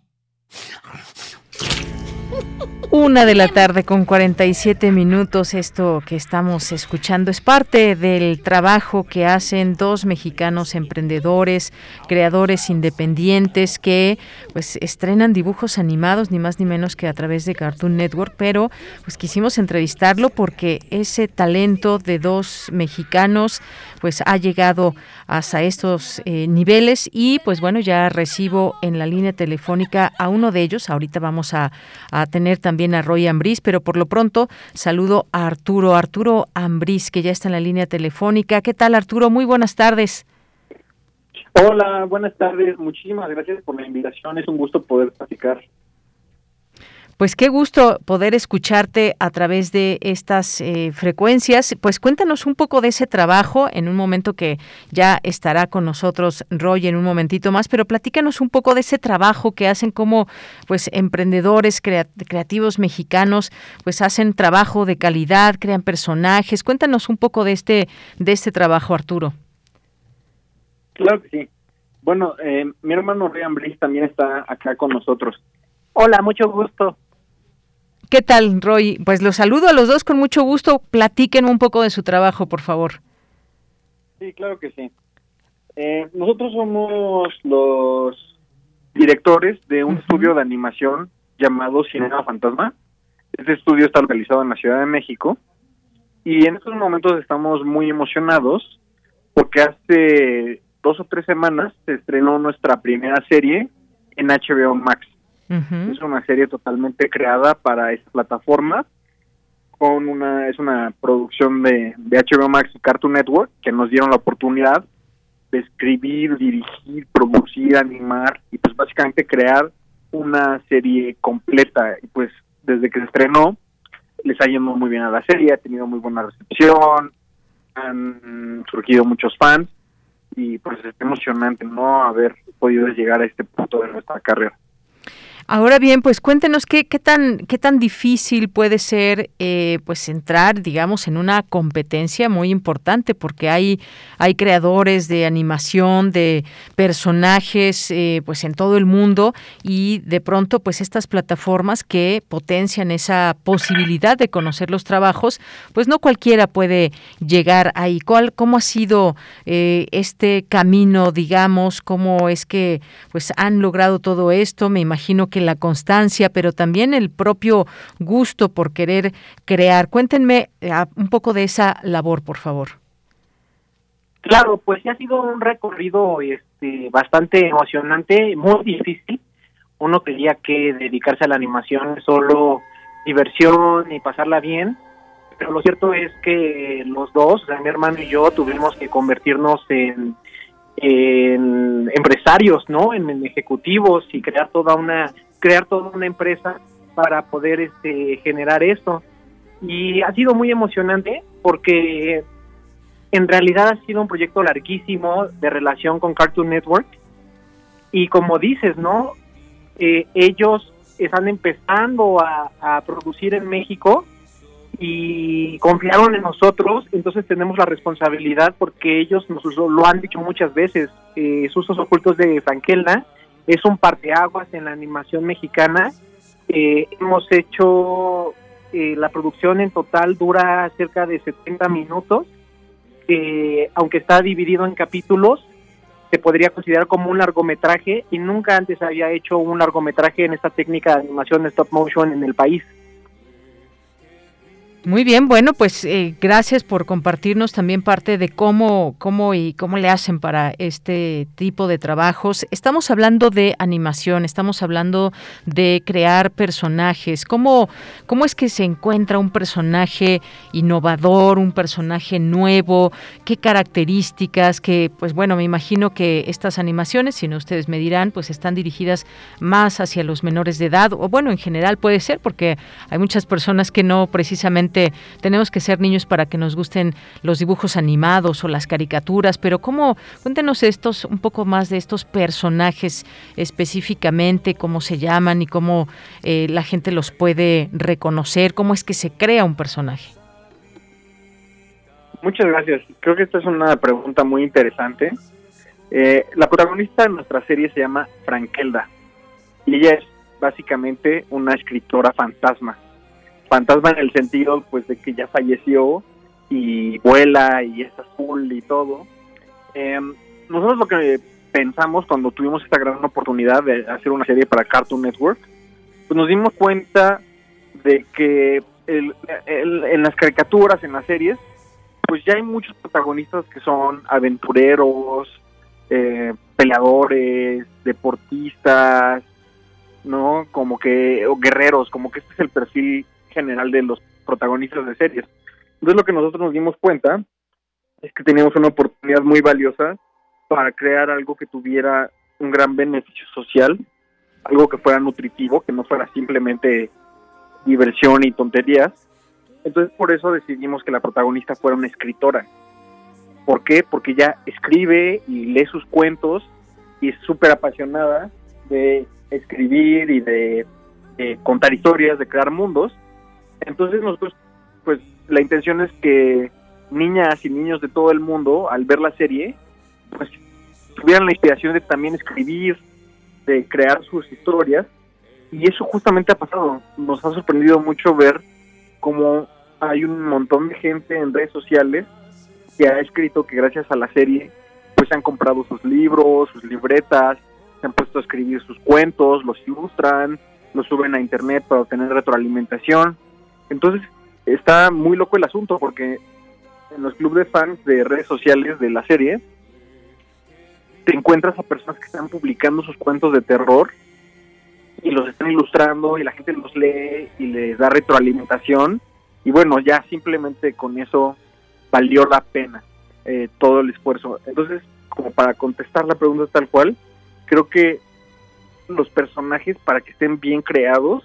Una de la tarde con 47 minutos. Esto que estamos escuchando es parte del trabajo que hacen dos mexicanos emprendedores, creadores independientes que pues estrenan dibujos animados ni más ni menos que a través de Cartoon Network, pero pues quisimos entrevistarlo porque ese talento de dos mexicanos pues ha llegado hasta estos eh, niveles y pues bueno, ya recibo en la línea telefónica a uno de ellos. Ahorita vamos a, a tener también a Roy Ambrís, pero por lo pronto saludo a Arturo, Arturo Ambrís, que ya está en la línea telefónica. ¿Qué tal Arturo? Muy buenas tardes. Hola, buenas tardes. Muchísimas gracias por la invitación. Es un gusto poder platicar pues qué gusto poder escucharte a través de estas eh, frecuencias. Pues cuéntanos un poco de ese trabajo en un momento que ya estará con nosotros Roy en un momentito más, pero platícanos un poco de ese trabajo que hacen como pues emprendedores creativos mexicanos, pues hacen trabajo de calidad, crean personajes. Cuéntanos un poco de este de este trabajo, Arturo. Claro que sí. Bueno, eh, mi hermano Ryan Brice también está acá con nosotros. Hola, mucho gusto. ¿Qué tal, Roy? Pues los saludo a los dos con mucho gusto. Platiquen un poco de su trabajo, por favor. Sí, claro que sí. Eh, nosotros somos los directores de un estudio de animación llamado Cinema Fantasma. Este estudio está localizado en la Ciudad de México y en estos momentos estamos muy emocionados porque hace dos o tres semanas se estrenó nuestra primera serie en HBO Max. Es una serie totalmente creada para esta plataforma. Con una, es una producción de, de HBO Max y Cartoon Network que nos dieron la oportunidad de escribir, dirigir, producir, animar y pues básicamente crear una serie completa. Y pues desde que se estrenó les ha ido muy bien a la serie, ha tenido muy buena recepción, han surgido muchos fans y pues es emocionante no haber podido llegar a este punto de nuestra carrera. Ahora bien, pues cuéntenos qué, tan qué tan difícil puede ser, eh, pues entrar, digamos, en una competencia muy importante, porque hay hay creadores de animación, de personajes, eh, pues en todo el mundo y de pronto, pues estas plataformas que potencian esa posibilidad de conocer los trabajos, pues no cualquiera puede llegar ahí. ¿Cuál, cómo ha sido eh, este camino, digamos, cómo es que pues han logrado todo esto? Me imagino que que la constancia, pero también el propio gusto por querer crear. Cuéntenme eh, un poco de esa labor, por favor. Claro, pues ha sido un recorrido este, bastante emocionante, muy difícil. Uno creía que dedicarse a la animación es solo diversión y pasarla bien, pero lo cierto es que los dos, mi hermano y yo, tuvimos que convertirnos en empresarios, ¿no? En, ejecutivos y crear toda una crear toda una empresa para poder este generar esto. Y ha sido muy emocionante porque en realidad ha sido un proyecto larguísimo de relación con Cartoon Network y como dices, ¿no? Eh, ellos están empezando a, producir en México y confiaron en nosotros, entonces tenemos la responsabilidad porque ellos nos lo han dicho muchas veces, eh, Ocultos de Frankelna es un parteaguas en la animación mexicana, eh, hemos hecho, eh, la producción en total dura cerca de 70 minutos, aunque está dividido en capítulos, se podría considerar como un largometraje y nunca antes había hecho un largometraje en esta técnica de animación stop motion en el país. Muy bien, bueno, pues eh, gracias por compartirnos también parte de cómo, cómo y cómo le hacen para este tipo de trabajos. Estamos hablando de animación, estamos hablando de crear personajes. ¿Cómo, cómo es que se encuentra un personaje innovador, un personaje nuevo? ¿Qué características? Que, pues bueno, me imagino que estas animaciones, si no ustedes me dirán, pues están dirigidas más hacia los menores de edad, o bueno, en general puede ser, porque hay muchas personas que no precisamente tenemos que ser niños para que nos gusten los dibujos animados o las caricaturas, pero ¿cómo? Cuéntenos estos, un poco más de estos personajes específicamente, cómo se llaman y cómo eh, la gente los puede reconocer, cómo es que se crea un personaje. Muchas gracias. Creo que esta es una pregunta muy interesante. Eh, la protagonista de nuestra serie se llama Frankelda y ella es básicamente una escritora fantasma. Fantasma en el sentido pues de que ya falleció y vuela y es azul y todo. Em, nosotros lo que pensamos cuando tuvimos esta gran oportunidad de hacer una serie para Cartoon Network, pues nos dimos cuenta de que en las caricaturas, en las series, pues ya hay muchos protagonistas que son aventureros, eh, peleadores, deportistas, ¿no? Como que, o guerreros, como que este es el perfil general de los protagonistas de series. Entonces lo que nosotros nos dimos cuenta es que teníamos una oportunidad muy valiosa para crear algo que tuviera un gran beneficio social, algo que fuera nutritivo, que no fuera simplemente diversión y tonterías, entonces por eso decidimos que la protagonista fuera una escritora. ¿Por qué? Porque ella escribe y lee sus cuentos y es súper apasionada de escribir y de, contar historias, de crear mundos. Entonces nosotros, pues la intención es que niñas y niños de todo el mundo, al ver la serie, pues tuvieran la inspiración de también escribir, de crear sus historias. Y eso justamente ha pasado. Nos ha sorprendido mucho ver cómo hay un montón de gente en redes sociales que ha escrito que gracias a la serie pues han comprado sus libros, sus libretas, se han puesto a escribir sus cuentos, los ilustran, los suben a internet para obtener retroalimentación. Entonces está muy loco el asunto porque en los clubes de fans de redes sociales de la serie te encuentras a personas que están publicando sus cuentos de terror y los están ilustrando y la gente los lee y les da retroalimentación y bueno, ya simplemente con eso valió la pena eh, todo el esfuerzo. Entonces, como para contestar la pregunta tal cual, creo que los personajes para que estén bien creados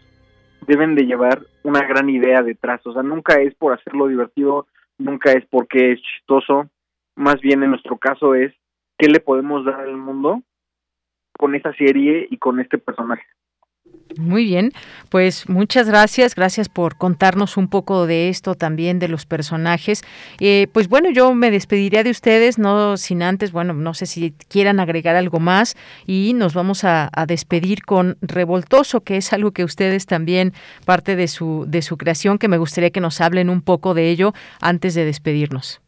deben de llevar una gran idea detrás, o sea, nunca es por hacerlo divertido, nunca es porque es chistoso, más bien en nuestro caso es qué le podemos dar al mundo con esta serie y con este personaje. Muy bien, pues muchas gracias, gracias por contarnos un poco de esto también de los personajes. Eh, pues bueno, yo me despediría de ustedes, no sin antes, bueno, no sé si quieran agregar algo más y nos vamos a, despedir con Revoltoso, que es algo que ustedes también parte de su de su creación, que me gustaría que nos hablen un poco de ello antes de despedirnos.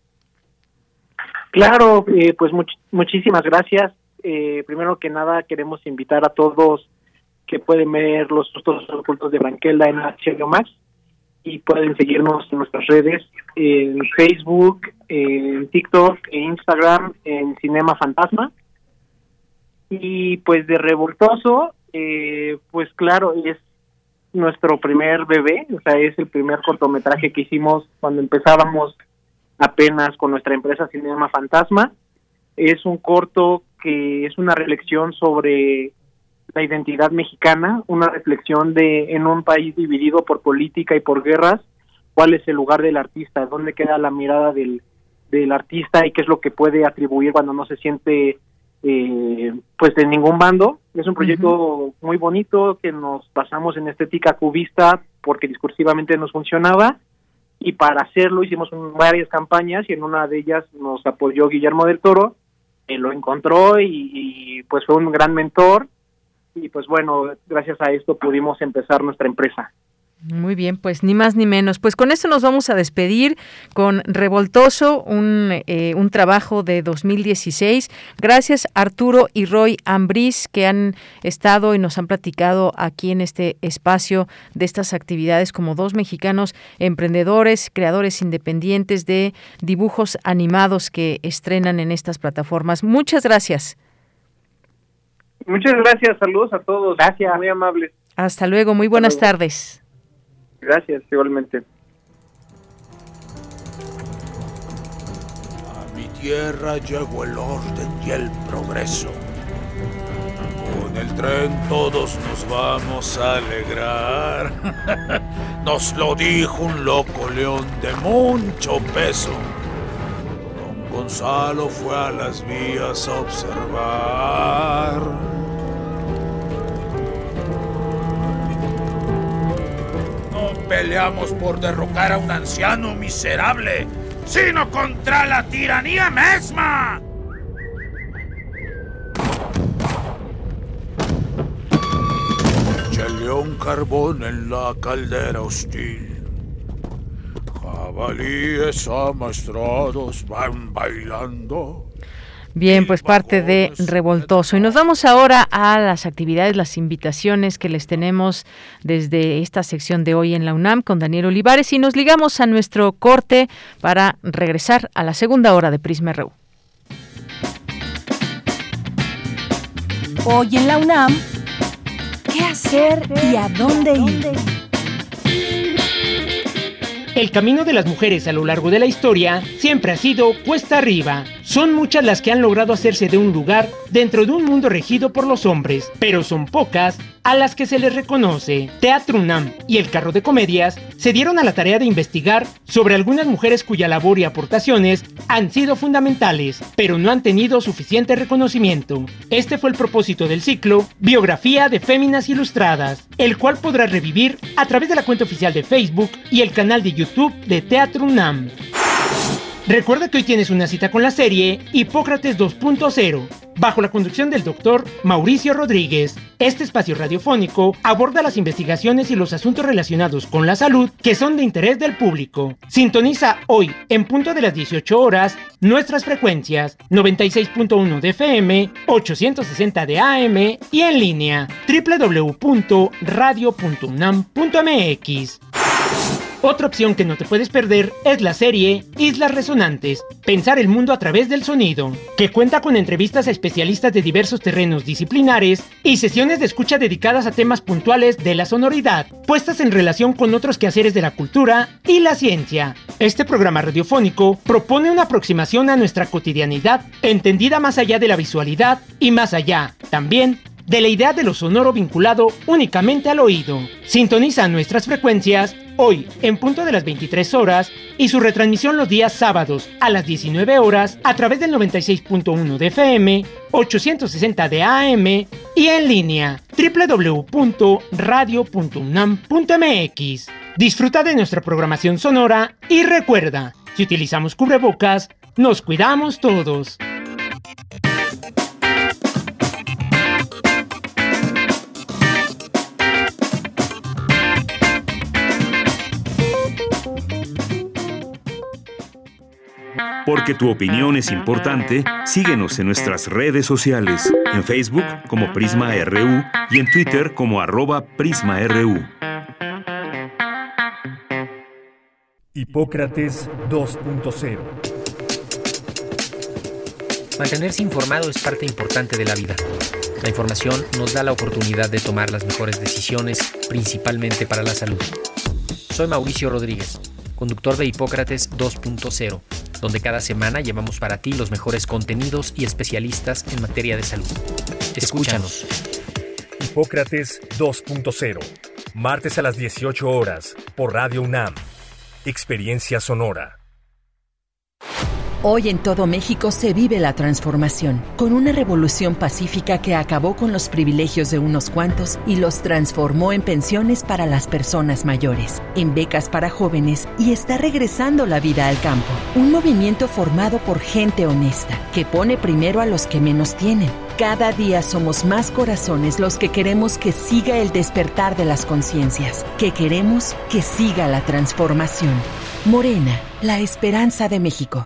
Claro, eh, pues muchísimas gracias. Eh, primero que nada queremos invitar a todos que pueden ver los sustos ocultos de Branquelda en HBO Max y pueden seguirnos en nuestras redes en Facebook, en TikTok, en Instagram, en Cinema Fantasma. Y pues de Revoltoso, eh, pues claro, es nuestro primer bebé, o sea, es el primer cortometraje que hicimos cuando empezábamos apenas con nuestra empresa Cinema Fantasma. Es un corto que es una reflexión sobre la identidad mexicana, una reflexión de en un país dividido por política y por guerras, cuál es el lugar del artista, dónde queda la mirada del, del artista y qué es lo que puede atribuir cuando no se siente eh, pues de ningún bando. Es un proyecto muy bonito que nos basamos en estética cubista porque discursivamente nos funcionaba y para hacerlo hicimos varias campañas y en una de ellas nos apoyó Guillermo del Toro, lo encontró y pues fue un gran mentor y pues bueno, gracias a esto pudimos empezar nuestra empresa. Muy bien, pues ni más ni menos. Pues con esto nos vamos a despedir con Revoltoso, un, eh, un trabajo de 2016. Gracias Arturo y Roy Ambris que han estado y nos han platicado aquí en este espacio de estas actividades como dos mexicanos emprendedores, creadores independientes de dibujos animados que estrenan en estas plataformas. Muchas gracias. Muchas gracias, saludos a todos. Gracias. Muy amables. Hasta luego, muy buenas tardes. Gracias, igualmente. A mi tierra llegó el orden y el progreso. Con el tren todos nos vamos a alegrar. Nos lo dijo un loco león de mucho peso. Gonzalo fue a las vías a observar. No peleamos por derrocar a un anciano miserable, sino contra la tiranía misma. un carbón en la caldera hostil. Jabalíes amaestrados van bailando. Bien, pues parte de Revoltoso. Y nos vamos ahora a las actividades, las invitaciones que les tenemos desde esta sección de hoy en la UNAM con Daniel Olivares y nos ligamos a nuestro corte para regresar a la segunda hora de Prisma RU. Hoy en la UNAM qué hacer y a dónde ir. El camino de las mujeres a lo largo de la historia siempre ha sido cuesta arriba. Son muchas las que han logrado hacerse de un lugar dentro de un mundo regido por los hombres, pero son pocas a las que se les reconoce. Teatro UNAM y el Carro de Comedias se dieron a la tarea de investigar sobre algunas mujeres cuya labor y aportaciones han sido fundamentales, pero no han tenido suficiente reconocimiento. Este fue el propósito del ciclo Biografía de Féminas Ilustradas, el cual podrá revivir a través de la cuenta oficial de Facebook y el canal de YouTube de Teatro UNAM. Recuerda que hoy tienes una cita con la serie Hipócrates 2.0, bajo la conducción del doctor Mauricio Rodríguez. Este espacio radiofónico aborda las investigaciones y los asuntos relacionados con la salud que son de interés del público. Sintoniza hoy, en punto de las 18 horas, nuestras frecuencias 96.1 de FM, 860 de AM y en línea www.radio.unam.mx. Otra opción que no te puedes perder es la serie Islas Resonantes, Pensar el Mundo a través del Sonido, que cuenta con entrevistas a especialistas de diversos terrenos disciplinares y sesiones de escucha dedicadas a temas puntuales de la sonoridad, puestas en relación con otros quehaceres de la cultura y la ciencia. Este programa radiofónico propone una aproximación a nuestra cotidianidad, entendida más allá de la visualidad y más allá, también, de la idea de lo sonoro vinculado únicamente al oído. Sintoniza nuestras frecuencias hoy en punto de las 23 horas y su retransmisión los días sábados a las 19 horas a través del 96.1 de FM, 860 de AM y en línea www.radio.unam.mx. Disfruta de nuestra programación sonora y recuerda, si utilizamos cubrebocas, nos cuidamos todos. Porque tu opinión es importante, síguenos en nuestras redes sociales, en Facebook como Prisma RU y en Twitter como arroba PrismaRU. Hipócrates 2.0 Mantenerse informado es parte importante de la vida. La información nos da la oportunidad de tomar las mejores decisiones, principalmente para la salud. Soy Mauricio Rodríguez, conductor de Hipócrates 2.0 donde cada semana llevamos para ti los mejores contenidos y especialistas en materia de salud. Escúchanos. Hipócrates 2.0, martes a las 18 horas, por Radio UNAM. Experiencia Sonora. Hoy en todo México se vive la transformación, con una revolución pacífica que acabó con los privilegios de unos cuantos y los transformó en pensiones para las personas mayores, en becas para jóvenes y está regresando la vida al campo. Un movimiento formado por gente honesta, que pone primero a los que menos tienen. Cada día somos más corazones los que queremos que siga el despertar de las conciencias, que queremos que siga la transformación. Morena, la esperanza de México.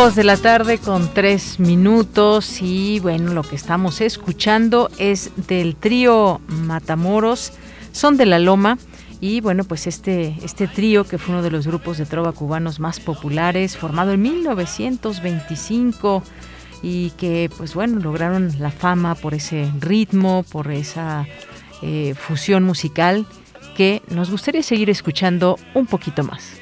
De la tarde con tres minutos y bueno, lo que estamos escuchando es del trío Matamoros, son de la Loma y bueno, pues este, este trío que fue uno de los grupos de trova cubanos más populares, formado en 1925 y que pues bueno, lograron la fama por ese ritmo, por esa eh, fusión musical que nos gustaría seguir escuchando un poquito más.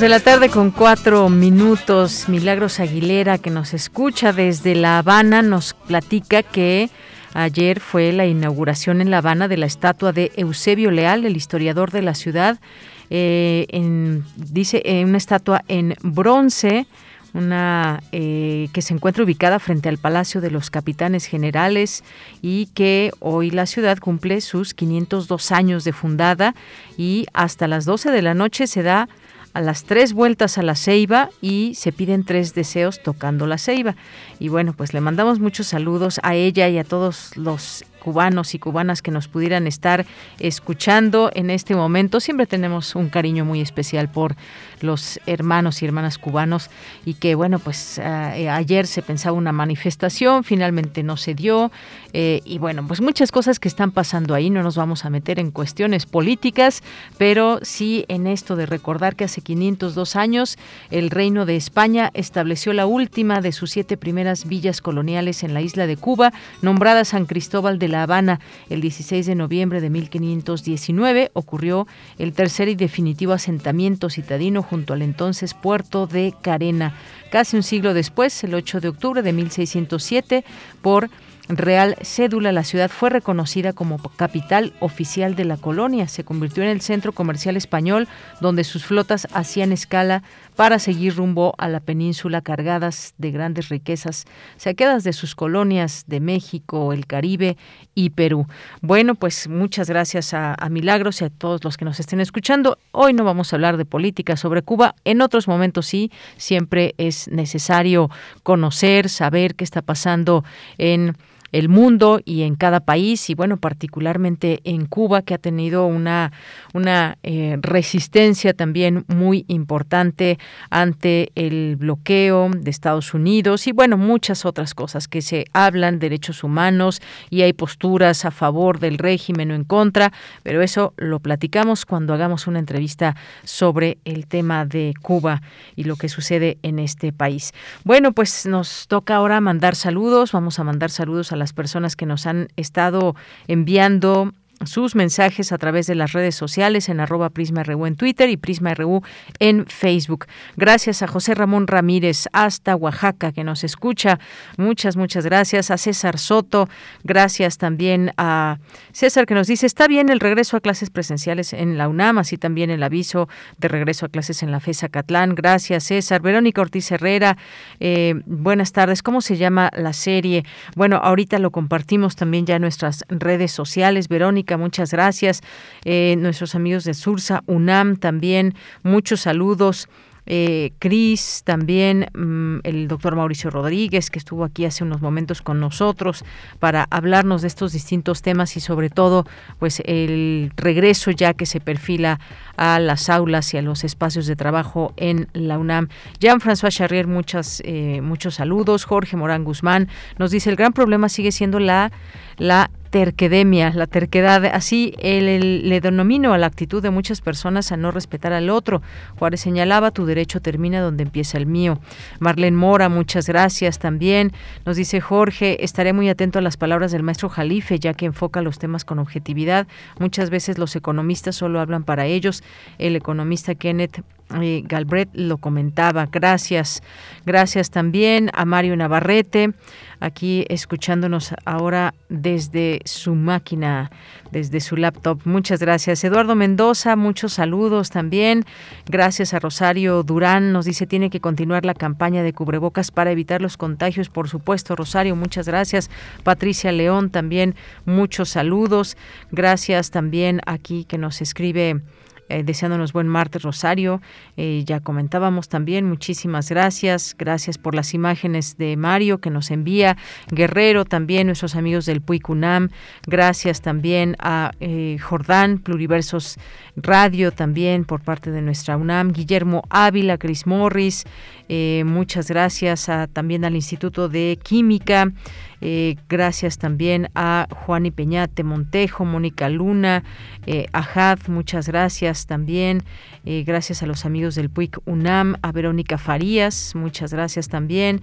De la tarde con cuatro minutos. Milagros Aguilera, que nos escucha desde La Habana, nos platica que ayer fue la inauguración en La Habana de la estatua de Eusebio Leal, el historiador de la ciudad. Eh, en, dice eh, una estatua en bronce una eh, que se encuentra ubicada frente al Palacio de los Capitanes Generales y que hoy la ciudad cumple sus 502 años de fundada y hasta las 12 de la noche se da a las tres vueltas a la ceiba y se piden tres deseos tocando la ceiba. Y bueno, pues le mandamos muchos saludos a ella y a todos los cubanos y cubanas que nos pudieran estar escuchando en este momento. Siempre tenemos un cariño muy especial por los hermanos y hermanas cubanos y que bueno, pues eh, ayer se pensaba una manifestación, finalmente no se dio eh, y bueno, pues muchas cosas que están pasando ahí, no nos vamos a meter en cuestiones políticas, pero sí en esto de recordar que hace 502 años el Reino de España estableció la última de sus siete primeras villas coloniales en la isla de Cuba, nombrada San Cristóbal de la Habana. El 16 de noviembre de 1519 ocurrió el tercer y definitivo asentamiento citadino junto al entonces puerto de Carena. Casi un siglo después, el 8 de octubre de 1607, por Real Cédula, la ciudad fue reconocida como capital oficial de la colonia. Se convirtió en el centro comercial español donde sus flotas hacían escala para seguir rumbo a la península cargadas de grandes riquezas saqueadas de sus colonias de México, el Caribe y Perú. Bueno, pues muchas gracias a, a, Milagros y a todos los que nos estén escuchando. Hoy no vamos a hablar de política sobre Cuba, en otros momentos sí, siempre es necesario conocer, saber qué está pasando en el mundo y en cada país y bueno, particularmente en Cuba que ha tenido una, una eh, resistencia también muy importante ante el bloqueo de Estados Unidos y bueno, muchas otras cosas que se hablan, derechos humanos y hay posturas a favor del régimen o en contra, pero eso lo platicamos cuando hagamos una entrevista sobre el tema de Cuba y lo que sucede en este país. Bueno, pues nos toca ahora mandar saludos, vamos a mandar saludos a la las personas que nos han estado enviando sus mensajes a través de las redes sociales en arroba PrismaRU en Twitter y PrismaRU en Facebook. Gracias a José Ramón Ramírez hasta Oaxaca que nos escucha. Muchas, muchas gracias. A César Soto. Gracias también a César que nos dice, está bien el regreso a clases presenciales en la UNAM, así también el aviso de regreso a clases en la FESA Catlán. Gracias, César. Verónica Ortiz Herrera, eh, buenas tardes. ¿Cómo se llama la serie? Bueno, ahorita lo compartimos también ya en nuestras redes sociales. Verónica, muchas gracias. Eh, nuestros amigos de Sursa, UNAM también, muchos saludos eh, Cris, también mm, el doctor Mauricio Rodríguez, que estuvo aquí hace unos momentos con nosotros para hablarnos de estos distintos temas y sobre todo, pues el regreso ya que se perfila a las aulas y a los espacios de trabajo en la UNAM. Jean-François Charrier, muchas, eh, muchos saludos. Jorge Morán Guzmán nos dice, el gran problema sigue siendo la, la terquedemia, la terquedad, así el, le denomino a la actitud de muchas personas a no respetar al otro. Juárez señalaba, tu derecho termina donde empieza el mío. Marlene Mora, muchas gracias también. Nos dice Jorge, estaré muy atento a las palabras del maestro Jalife, ya que enfoca los temas con objetividad. Muchas veces los economistas solo hablan para ellos. El economista Kenneth Galbret lo comentaba. Gracias. Gracias también a Mario Navarrete, aquí escuchándonos ahora desde su máquina, desde su laptop. Muchas gracias. Eduardo Mendoza, muchos saludos también. Gracias a Rosario Durán, nos dice tiene que continuar la campaña de cubrebocas para evitar los contagios, por supuesto. Rosario, muchas gracias. Patricia León también, muchos saludos. Gracias también aquí que nos escribe eh, deseándonos buen martes, Rosario. Eh, ya comentábamos también, muchísimas gracias. Gracias por las imágenes de Mario que nos envía. Guerrero también, nuestros amigos del Puicunam. Gracias también a eh, Jordán, Pluriversos Radio también por parte de nuestra UNAM. Guillermo Ávila, Chris Morris. Muchas gracias también al Instituto de Química. Eh, gracias también a Juan y Peñate Montejo, Mónica Luna, eh, Ajad, muchas gracias también. Eh, gracias a los amigos del PUIC UNAM, a Verónica Farías, muchas gracias también.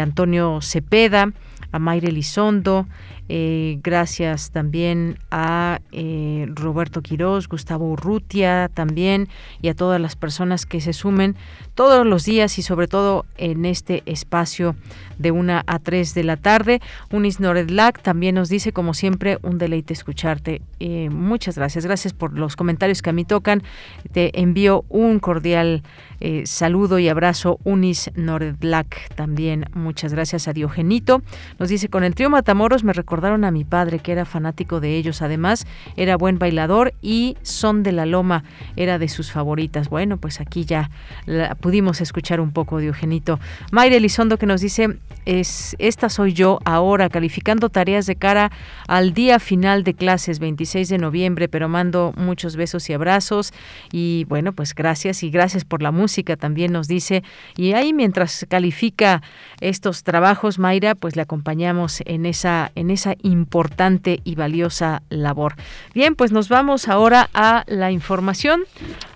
Antonio Cepeda, a Mayre Lizondo, eh, gracias también a eh, Roberto Quirós, Gustavo Urrutia también y a todas las personas que se sumen todos los días y sobre todo en este espacio de una a 3 de la tarde. Unis Noredlac también nos dice, como siempre, un deleite escucharte. Eh, muchas gracias. Gracias por los comentarios que a mí tocan. Te envío un cordial saludo y abrazo. Unis Noredlac también. Muchas gracias a Diogenito. Nos dice, con el trío Matamoros me recuerdo recordaron a mi padre que era fanático de ellos. Además, era buen bailador y Son de la Loma era de sus favoritas. Bueno, pues aquí ya pudimos escuchar un poco de Eugenito. Mayre Elizondo que nos dice, es, esta soy yo ahora calificando tareas de cara al día final de clases, 26 de noviembre, pero mando muchos besos y abrazos. Y bueno, pues gracias y gracias por la música también nos dice. Y ahí mientras califica estos trabajos, Mayra, pues le acompañamos en esa, en esa importante y valiosa labor. Bien, pues nos vamos ahora a la información.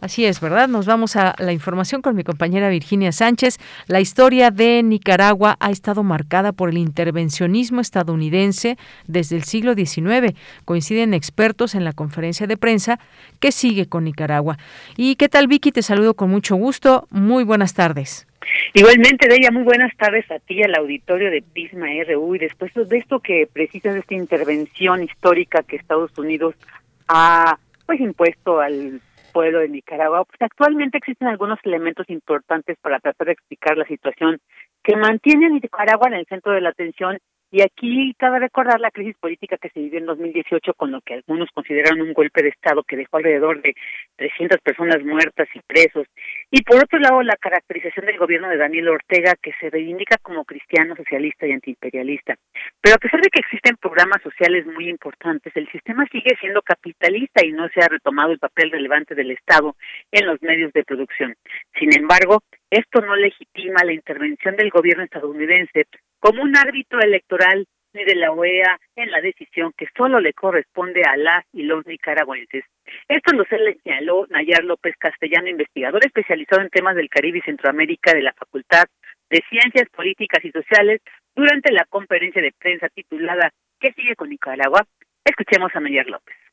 Así es, ¿verdad? Nos vamos a la información con mi compañera Virginia Sánchez. La historia de Nicaragua ha estado marcada por el intervencionismo estadounidense desde el siglo XIX. Coinciden expertos en la conferencia de prensa que sigue con Nicaragua. ¿Y qué tal, Vicky? Te saludo con mucho gusto. Muy buenas tardes. Igualmente, ella muy buenas tardes a ti, al auditorio de Pisma RU. Y después de esto que precisa de esta intervención histórica que Estados Unidos ha pues impuesto al pueblo de Nicaragua, pues actualmente existen algunos elementos importantes para tratar de explicar la situación que mantiene a Nicaragua en el centro de la atención y aquí cabe recordar la crisis política que se vivió en 2018 con lo que algunos consideran un golpe de Estado que dejó alrededor de 300 personas muertas y presos. Y por otro lado, la caracterización del gobierno de Daniel Ortega que se reivindica como cristiano, socialista y antiimperialista. Pero a pesar de que existen programas sociales muy importantes, el sistema sigue siendo capitalista y no se ha retomado el papel relevante del Estado en los medios de producción. Sin embargo, esto no legitima la intervención del gobierno estadounidense como un árbitro electoral ni de la OEA en la decisión que solo le corresponde a las y los nicaragüenses. Esto lo señaló Nayar López Castellano, investigador especializado en temas del Caribe y Centroamérica de la Facultad de Ciencias Políticas y Sociales, durante la conferencia de prensa titulada ¿Qué sigue con Nicaragua? Escuchemos a Nayar López.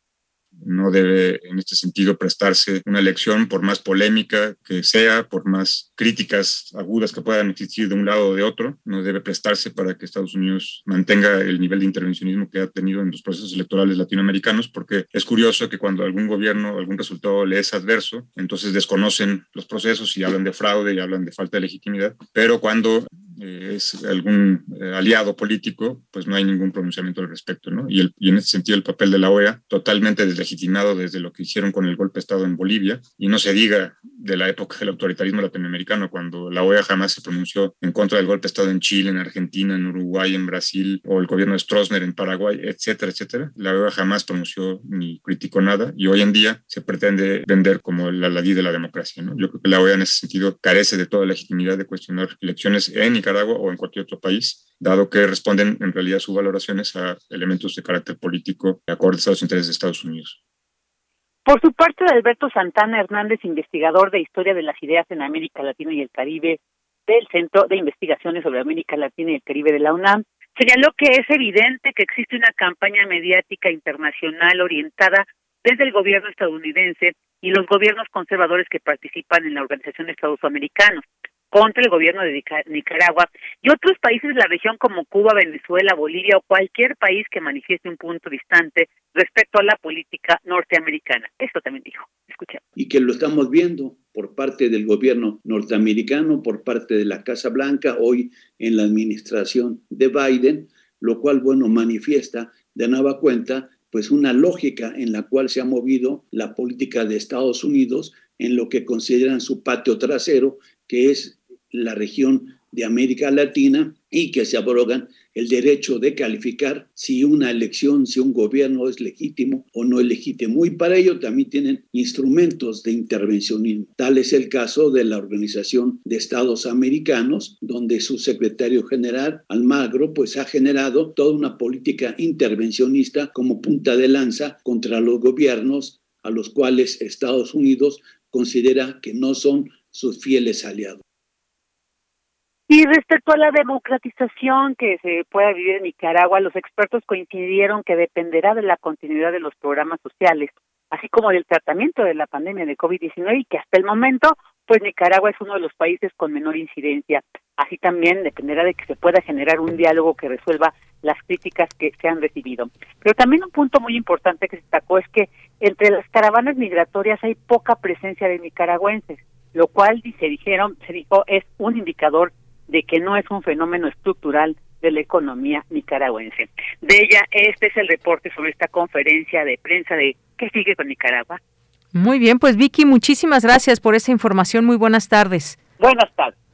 No debe en este sentido prestarse una elección por más polémica que sea, por más críticas agudas que puedan existir de un lado o de otro, no debe prestarse para que Estados Unidos mantenga el nivel de intervencionismo que ha tenido en los procesos electorales latinoamericanos, porque es curioso que cuando algún gobierno, algún resultado le es adverso, entonces desconocen los procesos y hablan de fraude y hablan de falta de legitimidad, pero cuando eh, es algún eh, aliado político, pues no hay ningún pronunciamiento al respecto, ¿no? Y, el, y, en ese sentido el papel de la OEA totalmente deslegitimado desde lo que hicieron con el golpe de Estado en Bolivia, y no se diga de la época del autoritarismo latinoamericano, cuando la OEA jamás se pronunció en contra del golpe de Estado en Chile, en Argentina, en Uruguay, en Brasil, o el gobierno de Stroessner en Paraguay, etcétera, etcétera. La OEA jamás pronunció ni criticó nada, y hoy en día se pretende vender como la ladí de la democracia, ¿no? Yo creo que la OEA en ese sentido carece de toda legitimidad de cuestionar elecciones en Nicaragua o en cualquier otro país, dado que responden en realidad sus valoraciones a elementos de carácter político acordes a los intereses de Estados Unidos. Por su parte, Alberto Santana Hernández, investigador de Historia de las Ideas en América Latina y el Caribe del Centro de Investigaciones sobre América Latina y el Caribe de la UNAM, señaló que es evidente que existe una campaña mediática internacional orientada desde el gobierno estadounidense y los gobiernos conservadores que participan en la Organización de Estados Americanos contra el gobierno de Nicaragua y otros países de la región como Cuba, Venezuela, Bolivia o cualquier país que manifieste un punto distante respecto a la política norteamericana. Esto también dijo. Escuchemos. Y que lo estamos viendo por parte del gobierno norteamericano, por parte de la Casa Blanca, hoy en la administración de Biden, lo cual, bueno, manifiesta de nueva cuenta pues una lógica en la cual se ha movido la política de Estados Unidos en lo que consideran su patio trasero, que es la región de América Latina y que se abrogan el derecho de calificar si una elección, si un gobierno es legítimo o no es legítimo. Y para ello también tienen instrumentos de intervencionismo. Tal es el caso de la Organización de Estados Americanos, donde su secretario general, Almagro, pues ha generado toda una política intervencionista como punta de lanza contra los gobiernos a los cuales Estados Unidos considera que no son sus fieles aliados. Y respecto a la democratización que se pueda vivir en Nicaragua, los expertos coincidieron que dependerá de la continuidad de los programas sociales, así como del tratamiento de la pandemia de COVID-19 y que hasta el momento, pues Nicaragua es uno de los países con menor incidencia. Así también dependerá de que se pueda generar un diálogo que resuelva las críticas que se han recibido. Pero también un punto muy importante que se destacó es que entre las caravanas migratorias hay poca presencia de nicaragüenses, lo cual se dijeron, se dijo es un indicador de que no es un fenómeno estructural de la economía nicaragüense. De ella, este es el reporte sobre esta conferencia de prensa de qué sigue con Nicaragua. Muy bien, pues Vicky, muchísimas gracias por esa información. Muy buenas tardes. Buenas tardes.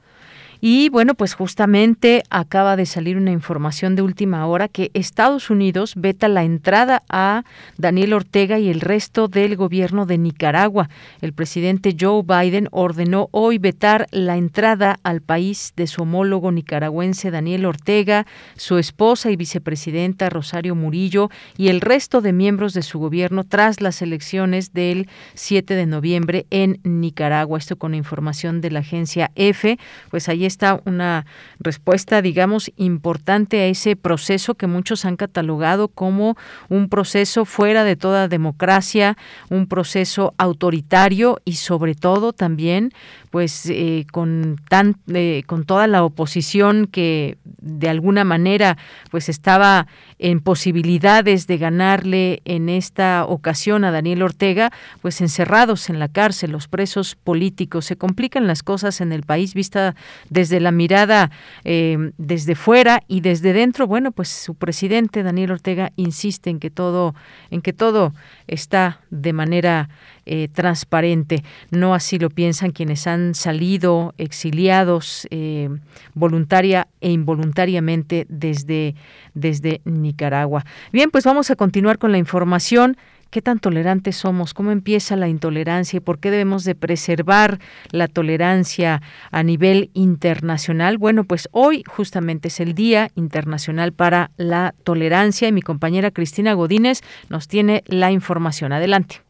Y bueno, pues justamente acaba de salir una información de última hora que Estados Unidos veta la entrada a Daniel Ortega y el resto del gobierno de Nicaragua. El presidente Joe Biden ordenó hoy vetar la entrada al país de su homólogo nicaragüense Daniel Ortega, su esposa y vicepresidenta Rosario Murillo y el resto de miembros de su gobierno tras las elecciones del 7 de noviembre en Nicaragua. Esto con información de la agencia EFE. Pues ahí está una respuesta, digamos, importante a ese proceso que muchos han catalogado como un proceso fuera de toda democracia, un proceso autoritario y sobre todo también pues eh, con tan eh, con toda la oposición que de alguna manera pues estaba en posibilidades de ganarle en esta ocasión a Daniel Ortega pues encerrados en la cárcel. Los presos políticos se complican las cosas en el país vista desde la mirada eh, desde fuera y desde dentro bueno pues su presidente Daniel Ortega insiste en que todo en que todo está de manera eh, transparente. No así lo piensan quienes han salido exiliados eh, voluntaria e involuntariamente desde, desde Nicaragua. Bien, pues vamos a continuar con la información. ¿Qué tan tolerantes somos? ¿Cómo empieza la intolerancia y por qué debemos de preservar la tolerancia a nivel internacional? Bueno, pues hoy justamente es el Día Internacional para la Tolerancia y mi compañera Cristina Godínez nos tiene la información. Adelante.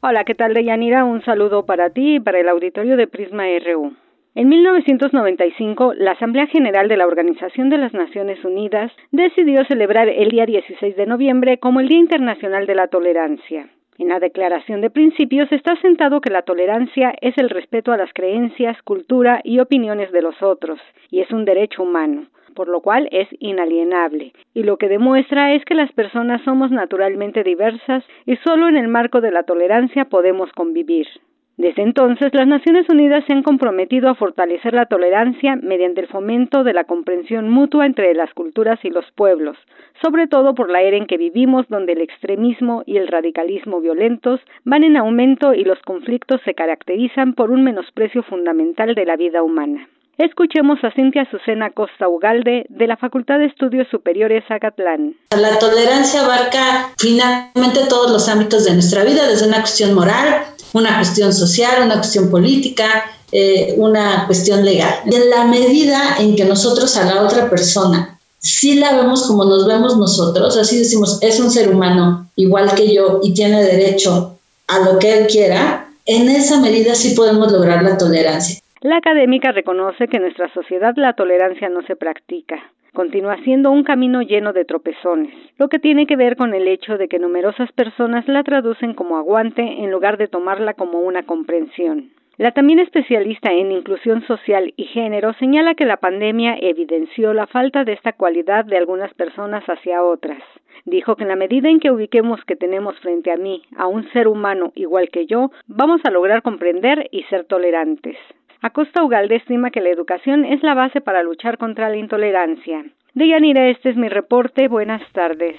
Hola, ¿qué tal, Deyanira? Un saludo para ti y para el auditorio de Prisma RU. En 1995, la Asamblea General de la Organización de las Naciones Unidas decidió celebrar el día 16 de noviembre como el Día Internacional de la Tolerancia. En la Declaración de Principios está sentado que la tolerancia es el respeto a las creencias, cultura y opiniones de los otros, y es un derecho humano por lo cual es inalienable, y lo que demuestra es que las personas somos naturalmente diversas y solo en el marco de la tolerancia podemos convivir. Desde entonces, las Naciones Unidas se han comprometido a fortalecer la tolerancia mediante el fomento de la comprensión mutua entre las culturas y los pueblos, sobre todo por la era en que vivimos donde el extremismo y el radicalismo violentos van en aumento y los conflictos se caracterizan por un menosprecio fundamental de la vida humana. Escuchemos a Cintia Susena Costa Ugalde de la Facultad de Estudios Superiores Acatlán. La tolerancia abarca finalmente todos los ámbitos de nuestra vida, desde una cuestión moral, una cuestión social, una cuestión política, eh, una cuestión legal. Y en la medida en que nosotros a la otra persona sí la vemos como nos vemos nosotros, así decimos, es un ser humano igual que yo y tiene derecho a lo que él quiera, en esa medida sí podemos lograr la tolerancia. La académica reconoce que en nuestra sociedad la tolerancia no se practica. Continúa siendo un camino lleno de tropezones, lo que tiene que ver con el hecho de que numerosas personas la traducen como aguante en lugar de tomarla como una comprensión. La también especialista en inclusión social y género señala que la pandemia evidenció la falta de esta cualidad de algunas personas hacia otras. Dijo que en la medida en que ubiquemos que tenemos frente a mí a un ser humano igual que yo, vamos a lograr comprender y ser tolerantes. Acosta Ugalde estima que la educación es la base para luchar contra la intolerancia. Deyanira, este es mi reporte. Buenas tardes.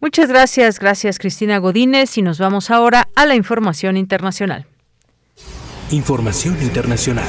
Muchas gracias, gracias Cristina Godínez y nos vamos ahora a la información internacional. Información internacional.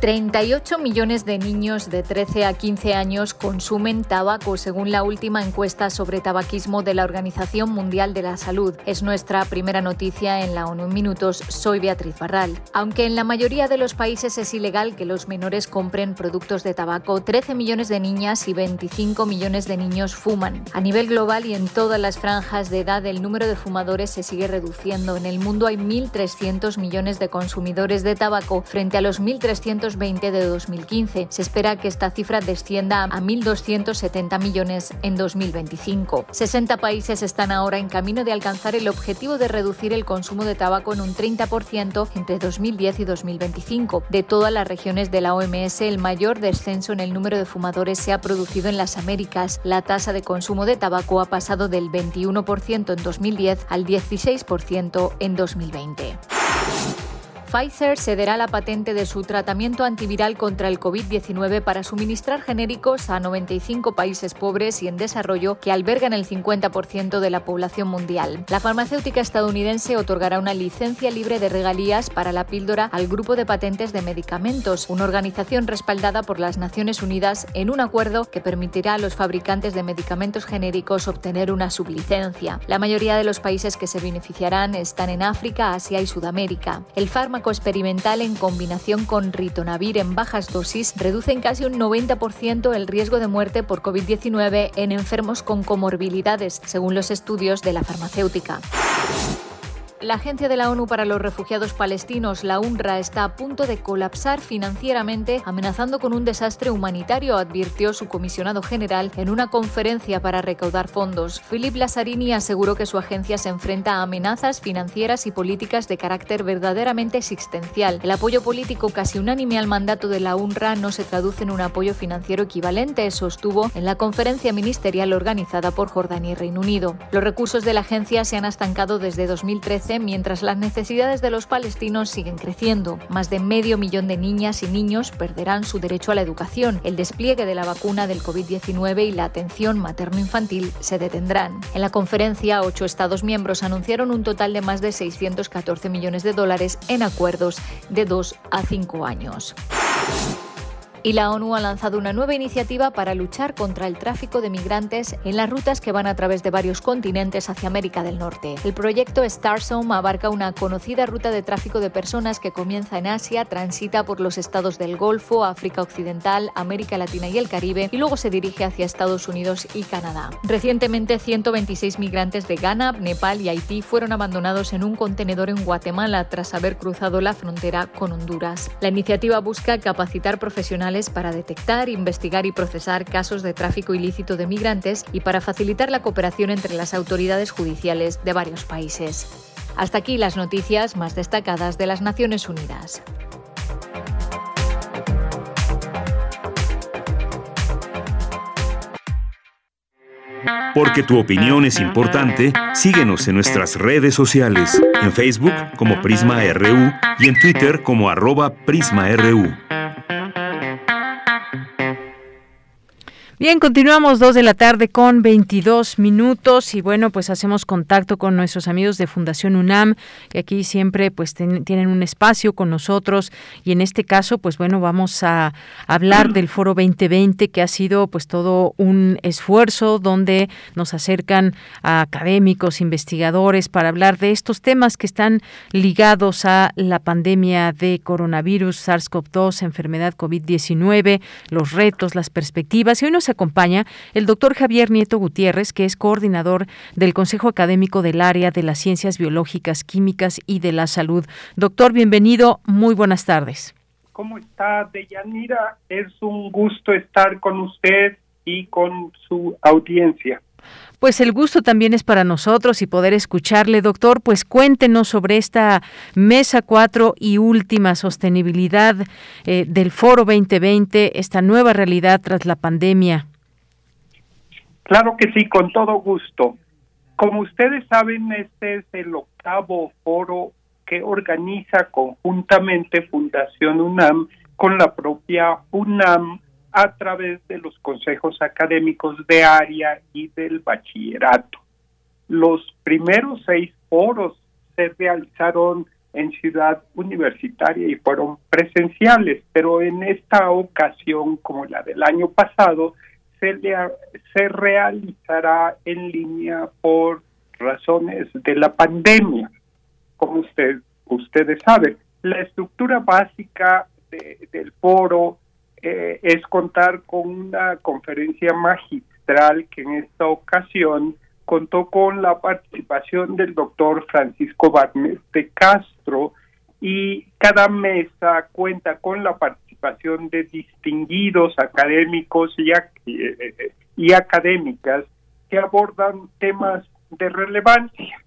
38 millones de niños de 13 a 15 años consumen tabaco, según la última encuesta sobre tabaquismo de la Organización Mundial de la Salud. Es nuestra primera noticia en la ONU Minutos. Soy Beatriz Barral. Aunque en la mayoría de los países es ilegal que los menores compren productos de tabaco, 13 millones de niñas y 25 millones de niños fuman. A nivel global y en todas las franjas de edad, el número de fumadores se sigue reduciendo. En el mundo hay 1.300 millones de consumidores de tabaco frente a los 1.300 20 de 2015. Se espera que esta cifra descienda a 1.270 millones en 2025. 60 países están ahora en camino de alcanzar el objetivo de reducir el consumo de tabaco en un 30% entre 2010 y 2025. De todas las regiones de la OMS, el mayor descenso en el número de fumadores se ha producido en las Américas. La tasa de consumo de tabaco ha pasado del 21% en 2010 al 16% en 2020. Pfizer cederá la patente de su tratamiento antiviral contra el COVID-19 para suministrar genéricos a 95 países pobres y en desarrollo que albergan el 50% de la población mundial. La farmacéutica estadounidense otorgará una licencia libre de regalías para la píldora al Grupo de Patentes de Medicamentos, una organización respaldada por las Naciones Unidas en un acuerdo que permitirá a los fabricantes de medicamentos genéricos obtener una sublicencia. La mayoría de los países que se beneficiarán están en África, Asia y Sudamérica. El experimental en combinación con ritonavir en bajas dosis reduce en casi un 90% el riesgo de muerte por COVID-19 en enfermos con comorbilidades, según los estudios de la farmacéutica. La Agencia de la ONU para los Refugiados Palestinos, la UNRWA, está a punto de colapsar financieramente, amenazando con un desastre humanitario, advirtió su comisionado general en una conferencia para recaudar fondos. Philip Lazzarini aseguró que su agencia se enfrenta a amenazas financieras y políticas de carácter verdaderamente existencial. El apoyo político casi unánime al mandato de la UNRWA no se traduce en un apoyo financiero equivalente, sostuvo en la conferencia ministerial organizada por Jordania y Reino Unido. Los recursos de la agencia se han estancado desde 2013 mientras las necesidades de los palestinos siguen creciendo. Más de medio millón de niñas y niños perderán su derecho a la educación. El despliegue de la vacuna del COVID-19 y la atención materno-infantil se detendrán. En la conferencia, ocho Estados miembros anunciaron un total de más de 614 millones de dólares en acuerdos de dos a cinco años. Y la ONU ha lanzado una nueva iniciativa para luchar contra el tráfico de migrantes en las rutas que van a través de varios continentes hacia América del Norte. El proyecto Starsome abarca una conocida ruta de tráfico de personas que comienza en Asia, transita por los estados del Golfo, África Occidental, América Latina y el Caribe y luego se dirige hacia Estados Unidos y Canadá. Recientemente, 126 migrantes de Ghana, Nepal y Haití fueron abandonados en un contenedor en Guatemala tras haber cruzado la frontera con Honduras. La iniciativa busca capacitar profesionales para detectar, investigar y procesar casos de tráfico ilícito de migrantes y para facilitar la cooperación entre las autoridades judiciales de varios países. Hasta aquí las noticias más destacadas de las Naciones Unidas. Porque tu opinión es importante, síguenos en nuestras redes sociales, en Facebook como Prisma RU y en Twitter como arroba PrismaRU. Bien, continuamos dos de la tarde con 22 minutos y bueno, pues hacemos contacto con nuestros amigos de Fundación UNAM, que aquí siempre pues tienen un espacio con nosotros y en este caso pues bueno, vamos a hablar del Foro 2020 que ha sido pues todo un esfuerzo donde nos acercan a académicos, investigadores para hablar de estos temas que están ligados a la pandemia de coronavirus, SARS-CoV-2, enfermedad COVID-19, los retos, las perspectivas. Y hoy nos acompaña el doctor Javier Nieto Gutiérrez, que es coordinador del Consejo Académico del Área de las Ciencias Biológicas, Químicas y de la Salud. Doctor, bienvenido, muy buenas tardes. ¿Cómo está, Deyanira? Es un gusto estar con usted y con su audiencia. Pues el gusto también es para nosotros y poder escucharle, doctor. Pues cuéntenos sobre esta mesa 4 y última sostenibilidad eh, del Foro 2020, esta nueva realidad tras la pandemia. Claro que sí, con todo gusto. Como ustedes saben, este es el octavo foro que organiza conjuntamente Fundación UNAM con la propia UNAM a través de los consejos académicos de área y del bachillerato. Los primeros seis foros se realizaron en Ciudad Universitaria y fueron presenciales, pero en esta ocasión, como la del año pasado, se, se realizará en línea por razones de la pandemia. Como usted, ustedes saben, la estructura básica del foro eh, es contar con una conferencia magistral que en esta ocasión contó con la participación del doctor Francisco Barnes de Castro y cada mesa cuenta con la participación de distinguidos académicos y, eh, y académicas que abordan temas de relevancia.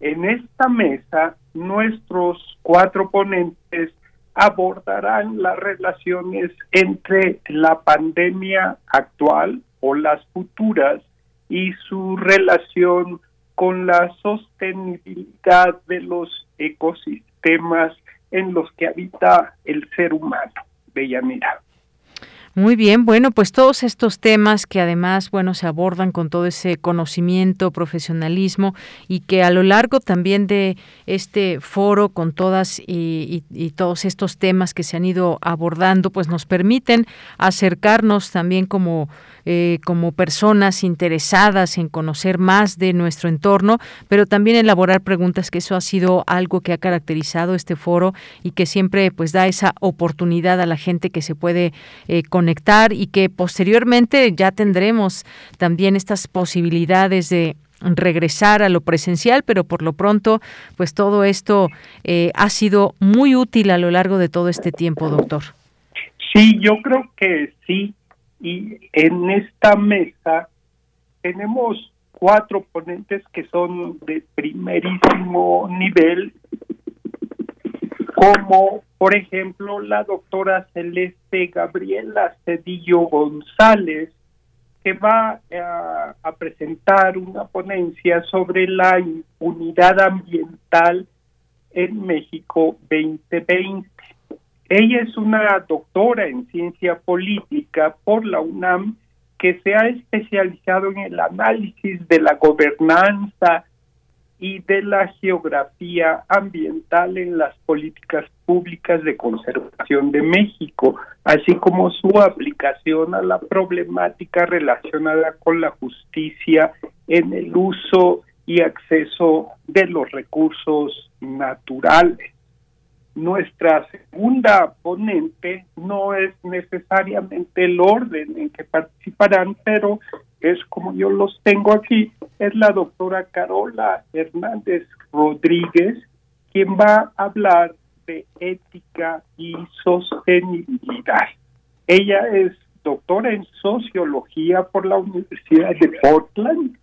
En esta mesa, nuestros cuatro ponentes abordarán las relaciones entre la pandemia actual o las futuras y su relación con la sostenibilidad de los ecosistemas en los que habita el ser humano. Bellamira. Muy bien, bueno, pues todos estos temas que además, bueno, se abordan con todo ese conocimiento, profesionalismo y que a lo largo también de este foro con todas y, y, todos estos temas que se han ido abordando, pues nos permiten acercarnos también como eh, como personas interesadas en conocer más de nuestro entorno, pero también elaborar preguntas, que eso ha sido algo que ha caracterizado este foro y que siempre pues da esa oportunidad a la gente que se puede eh, conectar y que posteriormente ya tendremos también estas posibilidades de regresar a lo presencial, pero por lo pronto, pues todo esto eh, ha sido muy útil a lo largo de todo este tiempo, doctor. Sí, yo creo que sí, y en esta mesa tenemos cuatro ponentes que son de primerísimo nivel, como por ejemplo la doctora Celeste Gabriela Cedillo González, que va a, a presentar una ponencia sobre la impunidad ambiental en México 2020. Ella es una doctora en ciencia política por la UNAM que se ha especializado en el análisis de la gobernanza y de la geografía ambiental en las políticas públicas de conservación de México, así como su aplicación a la problemática relacionada con la justicia en el uso y acceso de los recursos naturales nuestra segunda ponente no es necesariamente el orden en que participarán, pero es como yo los tengo aquí, es la doctora Carola Hernández Rodríguez, quien va a hablar de ética y sostenibilidad. Ella es doctora en sociología por la Universidad de Portland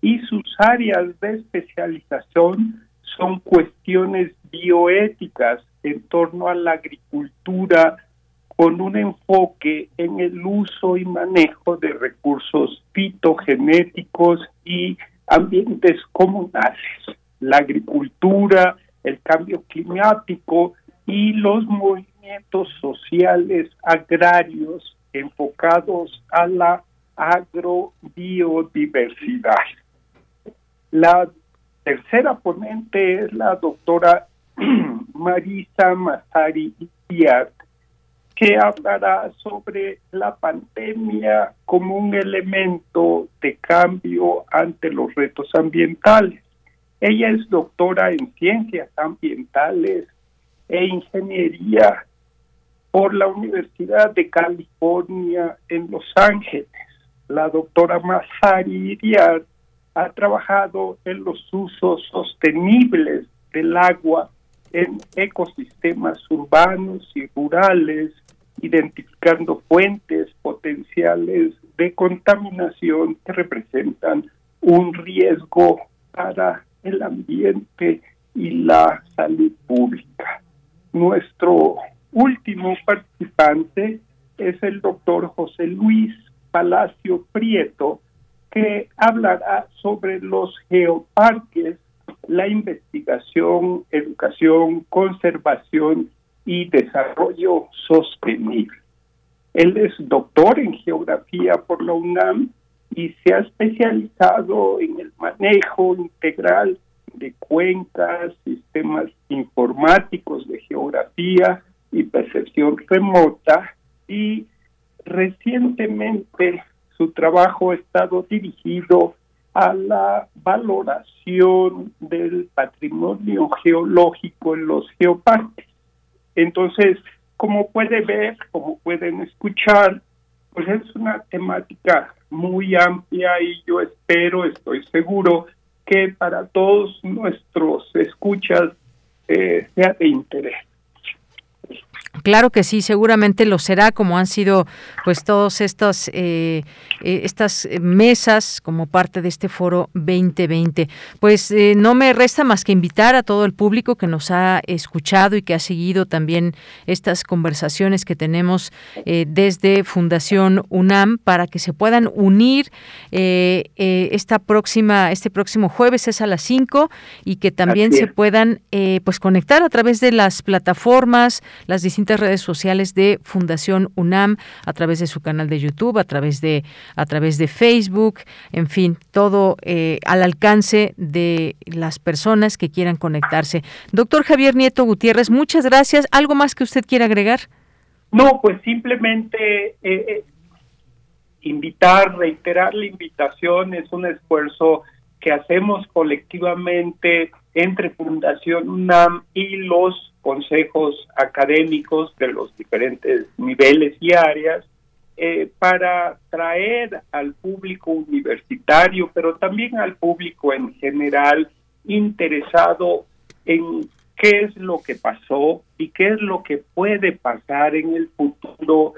y sus áreas de especialización son cuestiones bioéticas en torno a la agricultura con un enfoque en el uso y manejo de recursos fitogenéticos y ambientes comunales, la agricultura, el cambio climático y los movimientos sociales agrarios enfocados a la agrobiodiversidad. La tercera ponente es la doctora Marisa Mazari Díaz, que hablará sobre la pandemia como un elemento de cambio ante los retos ambientales. Ella es doctora en ciencias ambientales e ingeniería por la Universidad de California en Los Ángeles. La doctora Mazari Díaz ha trabajado en los usos sostenibles del agua ecosistemas urbanos y rurales, identificando fuentes potenciales de contaminación que representan un riesgo para el ambiente y la salud pública. Nuestro último participante es el doctor José Luis Palacio Prieto, que hablará sobre los geoparques, la investigación, educación, conservación y desarrollo sostenible. Él es doctor en geografía por la UNAM y se ha especializado en el manejo integral de cuencas, sistemas informáticos de geografía y percepción remota y recientemente su trabajo ha estado dirigido a la valoración del patrimonio geológico en los geoparques. Entonces, como puede ver, como pueden escuchar, pues es una temática muy amplia y yo espero, estoy seguro, que para todos nuestros escuchas eh, sea de interés. Claro que sí, seguramente lo será, como han sido pues todas estas eh, eh, estas mesas como parte de este foro 2020. Pues eh, no me resta más que invitar a todo el público que nos ha escuchado y que ha seguido también estas conversaciones que tenemos desde Fundación UNAM para que se puedan unir esta próxima este próximo jueves es a las 5 y que también se puedan pues conectar a través de las plataformas, las distintas redes sociales de Fundación UNAM, a través de su canal de YouTube, a través de, a través de Facebook, en fin, todo eh, al alcance de las personas que quieran conectarse. Doctor Javier Nieto Gutiérrez, muchas gracias. ¿Algo más que usted quiera agregar? No, pues simplemente eh, eh, invitar, reiterar la invitación, es un esfuerzo que hacemos colectivamente entre Fundación UNAM y los consejos académicos de los diferentes niveles y áreas eh, para traer al público universitario, pero también al público en general interesado en qué es lo que pasó y qué es lo que puede pasar en el futuro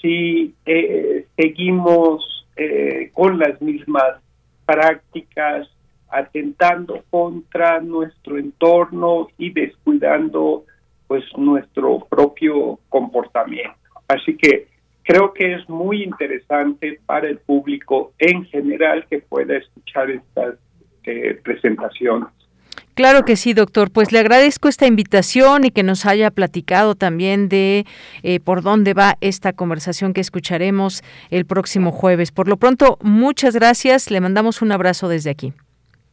si eh, seguimos eh, con las mismas prácticas atentando contra nuestro entorno y descuidando pues nuestro propio comportamiento. Así que creo que es muy interesante para el público en general que pueda escuchar estas eh, presentaciones. Claro que sí, doctor. Pues le agradezco esta invitación y que nos haya platicado también de eh, por dónde va esta conversación que escucharemos el próximo jueves. Por lo pronto, muchas gracias. Le mandamos un abrazo desde aquí.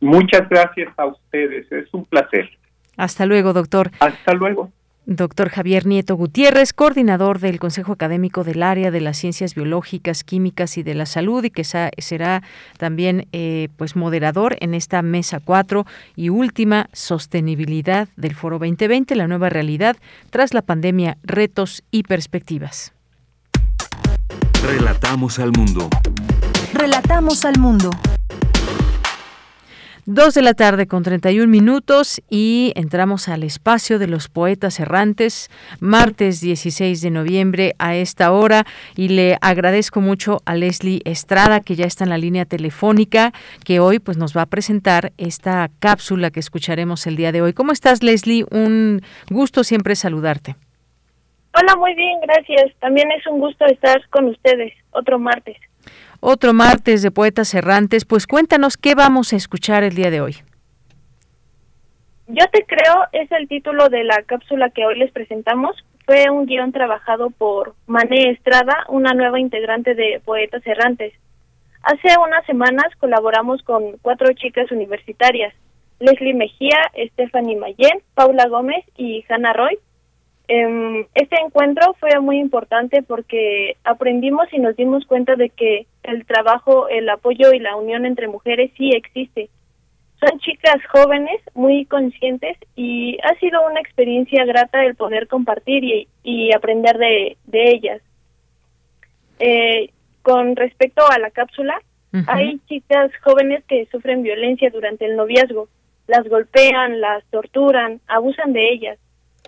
Muchas gracias a ustedes, es un placer. Hasta luego, doctor. Hasta luego. Doctor Javier Nieto Gutiérrez, coordinador del Consejo Académico del Área de las Ciencias Biológicas, Químicas y de la Salud, y que será también eh, pues moderador en esta mesa 4 y última sostenibilidad del Foro 2020, la nueva realidad tras la pandemia, retos y perspectivas. Relatamos al mundo. Relatamos al mundo. Dos de la tarde con 31 minutos y entramos al espacio de los poetas errantes, martes 16 de noviembre a esta hora y le agradezco mucho a Leslie Estrada que ya está en la línea telefónica que hoy pues nos va a presentar esta cápsula que escucharemos el día de hoy. ¿Cómo estás Leslie? Un gusto siempre saludarte. Hola, muy bien, gracias. También es un gusto estar con ustedes otro martes otro martes de Poetas Errantes. Pues cuéntanos qué vamos a escuchar el día de hoy. Yo te creo es el título de la cápsula que hoy les presentamos. Fue un guion trabajado por Mané Estrada, una nueva integrante de Poetas Errantes. Hace unas semanas colaboramos con cuatro chicas universitarias, Leslie Mejía, Stephanie Mayen, Paula Gómez y Hannah Roy, este encuentro fue muy importante porque aprendimos y nos dimos cuenta de que el trabajo, el apoyo y la unión entre mujeres sí existe. Son chicas jóvenes, muy conscientes y ha sido una experiencia grata el poder compartir y, aprender de, ellas. Eh, con respecto a la cápsula, hay chicas jóvenes que sufren violencia durante el noviazgo, las golpean, las torturan, abusan de ellas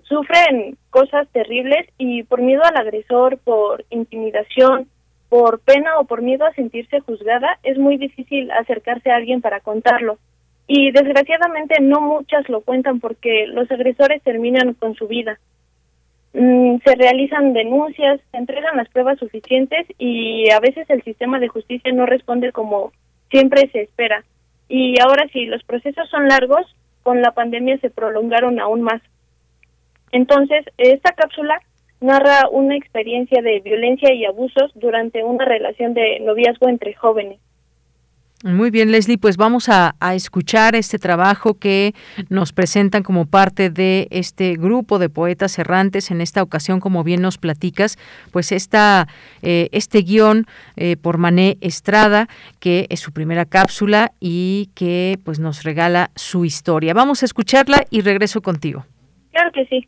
sufren cosas terribles y por miedo al agresor, por intimidación, por pena o por miedo a sentirse juzgada, es muy difícil acercarse a alguien para contarlo. Y desgraciadamente no muchas lo cuentan porque los agresores terminan con su vida. Mm, se realizan denuncias, se entregan las pruebas suficientes y a veces el sistema de justicia no responde como siempre se espera. Y ahora sí, los procesos son largos, con la pandemia se prolongaron aún más. Entonces, esta cápsula narra una experiencia de violencia y abusos durante una relación de noviazgo entre jóvenes. Muy bien, Leslie, pues vamos a, escuchar este trabajo que nos presentan como parte de este grupo de poetas errantes. En esta ocasión, como bien nos platicas, pues esta, eh, este guion eh, por Mané Estrada, que es su primera cápsula y que pues nos regala su historia. Vamos a escucharla y regreso contigo. Claro que sí.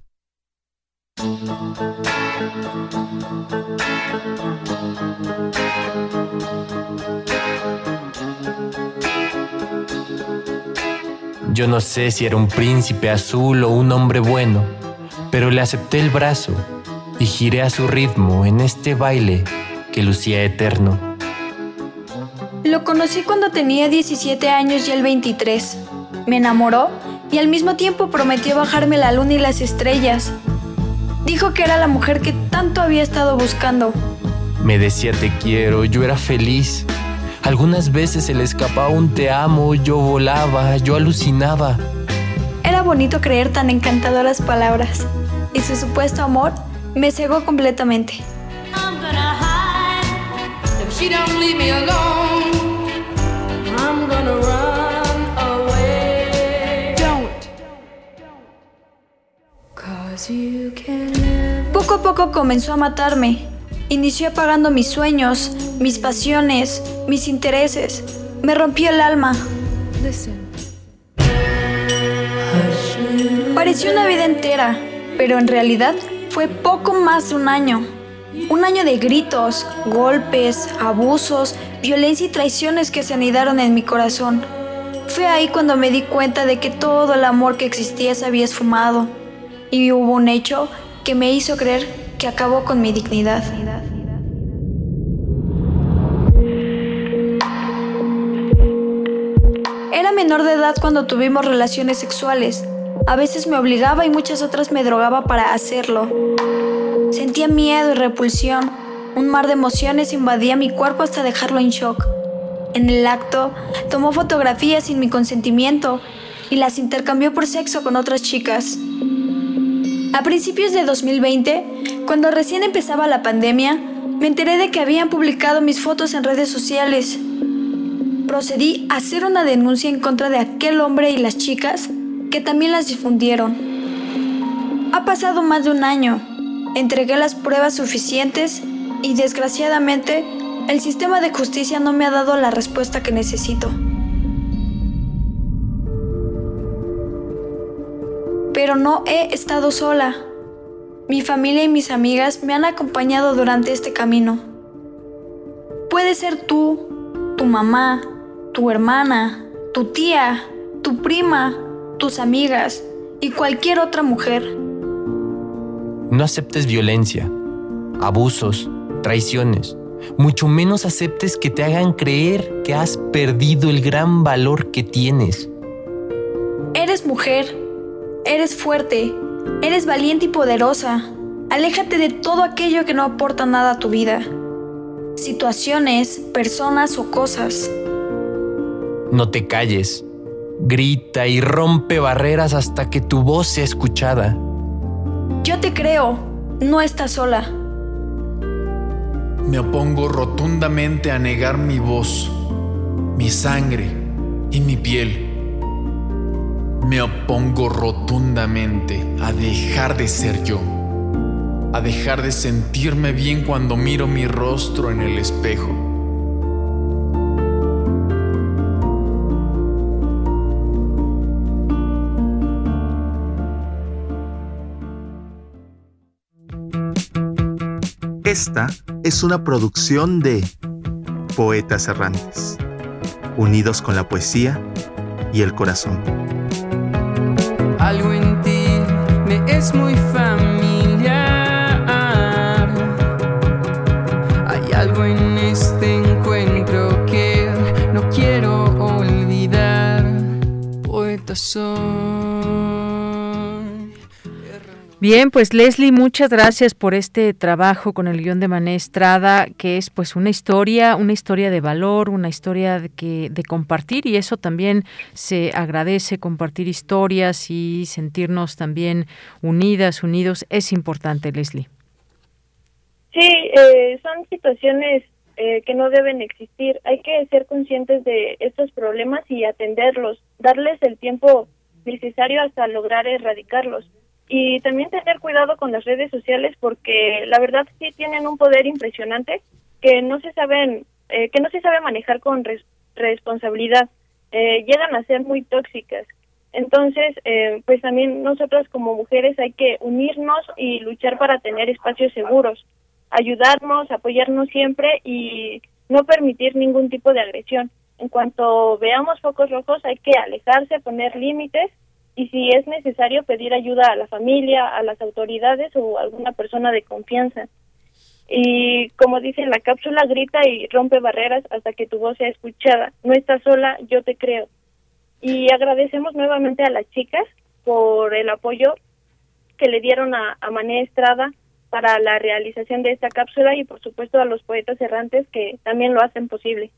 Yo no sé si era un príncipe azul o un hombre bueno, pero le acepté el brazo y giré a su ritmo en este baile que lucía eterno. Lo conocí cuando tenía 17 años y él 23. Me enamoró y al mismo tiempo prometió bajarme la luna y las estrellas. Dijo que era la mujer que tanto había estado buscando. Me decía te quiero, yo era feliz. Algunas veces se le escapaba un te amo, yo volaba, yo alucinaba. Era bonito creer tan encantadoras palabras. Y su supuesto amor me cegó completamente. Poco a poco comenzó a matarme. Inició apagando mis sueños, mis pasiones, mis intereses. Me rompió el alma. Pareció una vida entera, pero en realidad fue poco más de un año. Un año de gritos, golpes, abusos, violencia y traiciones que se anidaron en mi corazón. Fue ahí cuando me di cuenta de que todo el amor que existía se había esfumado y hubo un hecho que me hizo creer que acabó con mi dignidad. Era menor de edad cuando tuvimos relaciones sexuales. A veces me obligaba y muchas otras me drogaba para hacerlo. Sentía miedo y repulsión. Un mar de emociones invadía mi cuerpo hasta dejarlo en shock. En el acto, tomó fotografías sin mi consentimiento y las intercambió por sexo con otras chicas. A principios de 2020, cuando recién empezaba la pandemia, me enteré de que habían publicado mis fotos en redes sociales. procedí a hacer una denuncia en contra de aquel hombre y las chicas que también las difundieron. Ha pasado más de un año. Entregué las pruebas suficientes y desgraciadamente el sistema de justicia no me ha dado la respuesta que necesito. Pero no he estado sola. Mi familia y mis amigas me han acompañado durante este camino. Puede ser tú, tu mamá, tu hermana, tu tía, tu prima, tus amigas y cualquier otra mujer. No aceptes violencia, abusos, traiciones. Mucho menos aceptes que te hagan creer que has perdido el gran valor que tienes. Eres mujer, eres fuerte, eres valiente y poderosa. Aléjate de todo aquello que no aporta nada a tu vida. Situaciones, personas o cosas. No te calles. Grita y rompe barreras hasta que tu voz sea escuchada. Yo te creo, no estás sola. Me opongo rotundamente a negar mi voz, mi sangre y mi piel. Me opongo rotundamente a dejar de ser yo, a dejar de sentirme bien cuando miro mi rostro en el espejo. Esta es una producción de Poetas Errantes, unidos con la poesía y el corazón. Algo en ti me es muy familiar. Hay algo en este encuentro que no quiero olvidar. Poeta soy. Bien, pues Leslie, muchas gracias por este trabajo con el guion de Mané Estrada, que es pues una historia, una historia de valor, una historia de, que, de compartir y eso también se agradece, compartir historias y sentirnos también unidas, unidos, es importante, Leslie. Sí, eh, son situaciones eh, que no deben existir. Hay que ser conscientes de estos problemas y atenderlos, darles el tiempo necesario hasta lograr erradicarlos y también tener cuidado con las redes sociales porque la verdad sí tienen un poder impresionante que no se saben eh, que no se sabe manejar con responsabilidad. Eh, llegan a ser muy tóxicas. Entonces eh, pues también nosotras como mujeres hay que unirnos y luchar para tener espacios seguros ayudarnos apoyarnos siempre y no permitir ningún tipo de agresión. En cuanto veamos focos rojos hay que alejarse poner límites y si es necesario pedir ayuda a la familia, a las autoridades o a alguna persona de confianza. Y como dice la cápsula, grita y rompe barreras hasta que tu voz sea escuchada. No estás sola, yo te creo. Y agradecemos nuevamente a las chicas por el apoyo que le dieron a, a Mané Estrada para la realización de esta cápsula y por supuesto a los poetas errantes que también lo hacen posible.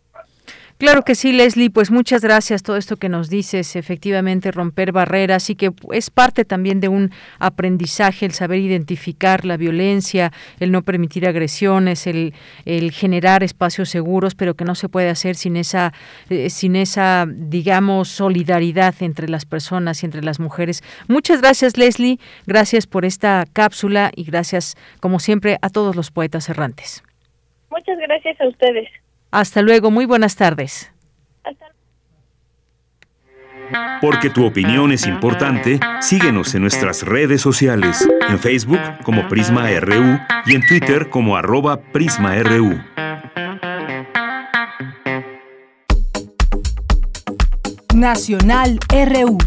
Claro que sí, Leslie, pues muchas gracias todo esto que nos dices, efectivamente romper barreras y que es parte también de un aprendizaje el saber identificar la violencia, el no permitir agresiones, el, el generar espacios seguros, pero que no se puede hacer sin esa eh, sin esa digamos solidaridad entre las personas y entre las mujeres. Muchas gracias, Leslie, gracias por esta cápsula y gracias como siempre a todos los poetas errantes. Muchas gracias a ustedes. Hasta luego, muy buenas tardes. Porque tu opinión es importante, síguenos en nuestras redes sociales, en Facebook como Prisma RU y en Twitter como arroba PrismaRU. Nacional RU.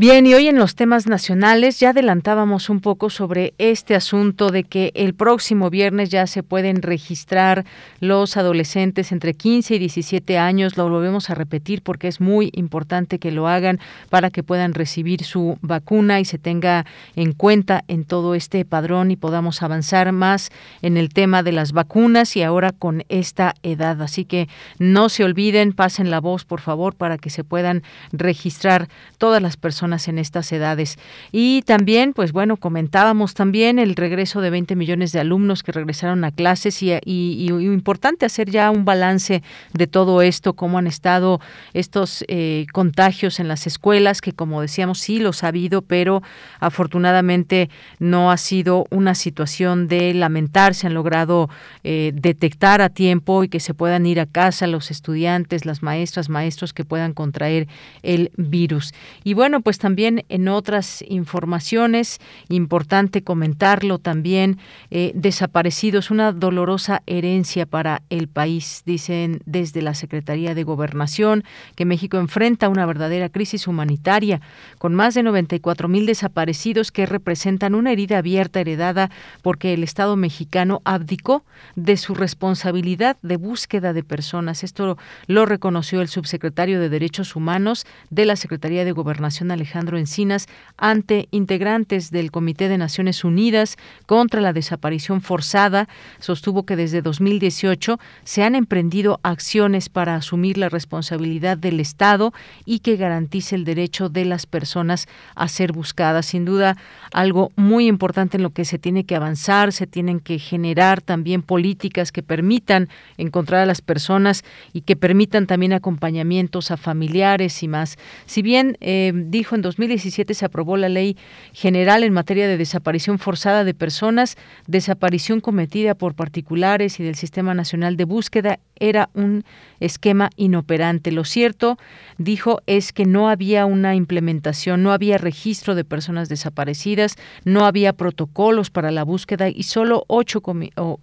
Bien, y hoy en los temas nacionales ya adelantábamos un poco sobre este asunto de que el próximo viernes ya se pueden registrar los adolescentes entre 15 y 17 años. Lo volvemos a repetir porque es muy importante que lo hagan para que puedan recibir su vacuna y se tenga en cuenta en todo este padrón y podamos avanzar más en el tema de las vacunas y ahora con esta edad. Así que no se olviden, pasen la voz por favor para que se puedan registrar todas las personas en estas edades. Y también, pues bueno, comentábamos también el regreso de 20 millones de alumnos que regresaron a clases y, y, importante hacer ya un balance de todo esto, cómo han estado estos eh, contagios en las escuelas, que como decíamos, sí los ha habido, pero afortunadamente no ha sido una situación de lamentar, se han logrado eh, detectar a tiempo y que se puedan ir a casa los estudiantes, las maestras, maestros que puedan contraer el virus. Y bueno, pues también en otras informaciones, importante comentarlo también, eh, desaparecidos, una dolorosa herencia para el país, dicen desde la Secretaría de Gobernación, que México enfrenta una verdadera crisis humanitaria, con más de 94 mil desaparecidos que representan una herida abierta heredada porque el Estado mexicano abdicó de su responsabilidad de búsqueda de personas. Esto lo reconoció el subsecretario de Derechos Humanos de la Secretaría de Gobernación, Alejandro Encinas, ante integrantes del Comité de Naciones Unidas contra la desaparición forzada. Sostuvo que desde 2018 se han emprendido acciones para asumir la responsabilidad del Estado y que garantice el derecho de las personas a ser buscadas. Sin duda, algo muy importante en lo que se tiene que avanzar, se tienen que generar también políticas que permitan encontrar a las personas y que permitan también acompañamientos a familiares y más. Si bien eh, dijo en 2017 se aprobó la ley general en materia de desaparición forzada de personas, desaparición cometida por particulares y del Sistema Nacional de Búsqueda era un esquema inoperante. Lo cierto, dijo, es que no había una implementación, no había registro de personas desaparecidas, no había protocolos para la búsqueda y solo ocho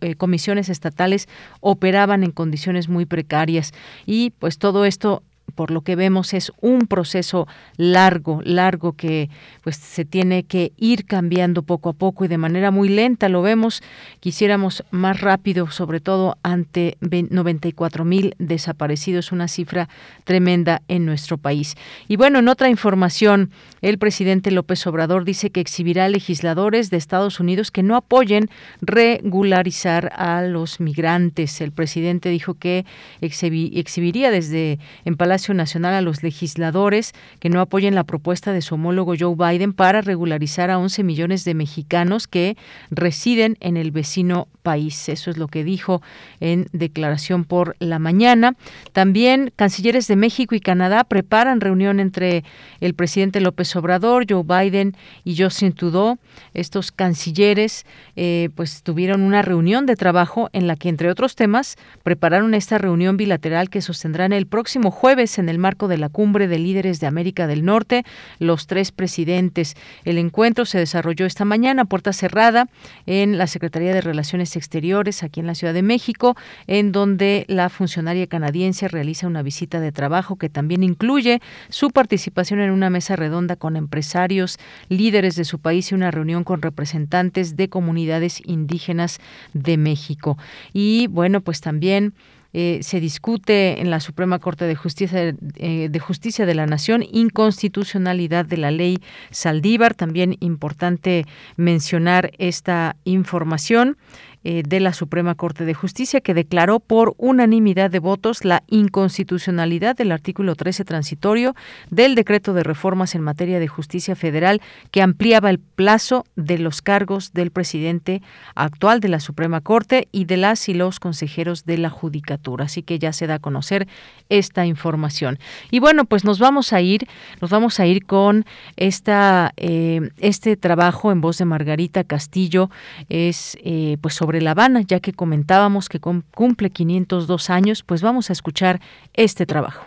eh, comisiones estatales operaban en condiciones muy precarias. Y pues todo esto por lo que vemos es un proceso largo, largo que pues se tiene que ir cambiando poco a poco y de manera muy lenta lo vemos. Quisiéramos más rápido, sobre todo ante 94 mil desaparecidos, una cifra tremenda en nuestro país. Y bueno, en otra información, el presidente López Obrador dice que exhibirá legisladores de Estados Unidos que no apoyen regularizar a los migrantes. El presidente dijo que exhibiría desde en Palacio Nacional a los legisladores que no apoyen la propuesta de su homólogo Joe Biden para regularizar a 11 millones de mexicanos que residen en el vecino país. Eso es lo que dijo en declaración por la mañana. También cancilleres de México y Canadá preparan reunión entre el presidente López Obrador, Joe Biden y Justin Trudeau. Estos cancilleres eh, pues tuvieron una reunión de trabajo en la que, entre otros temas, prepararon esta reunión bilateral que sostendrán el próximo jueves en el marco de la cumbre de líderes de América del Norte, los tres presidentes. El encuentro se desarrolló esta mañana a puerta cerrada en la Secretaría de Relaciones Exteriores aquí en la Ciudad de México, en donde la funcionaria canadiense realiza una visita de trabajo que también incluye su participación en una mesa redonda con empresarios, líderes de su país y una reunión con representantes de comunidades indígenas de México. Y bueno, pues también eh, se discute en la Suprema Corte de Justicia, eh, de Justicia de la Nación inconstitucionalidad de la ley Saldívar. También importante mencionar esta información. Eh, de la Suprema Corte de Justicia que declaró por unanimidad de votos la inconstitucionalidad del artículo 13 transitorio del decreto de reformas en materia de justicia federal que ampliaba el plazo de los cargos del presidente actual de la Suprema Corte y de las y los consejeros de la Judicatura. Así que ya se da a conocer esta información. Y bueno, pues nos vamos a ir, nos vamos a ir con esta, eh, este trabajo en voz de Margarita Castillo, es eh, pues sobre la Habana, ya que comentábamos que cumple 502 años, pues vamos a escuchar este trabajo.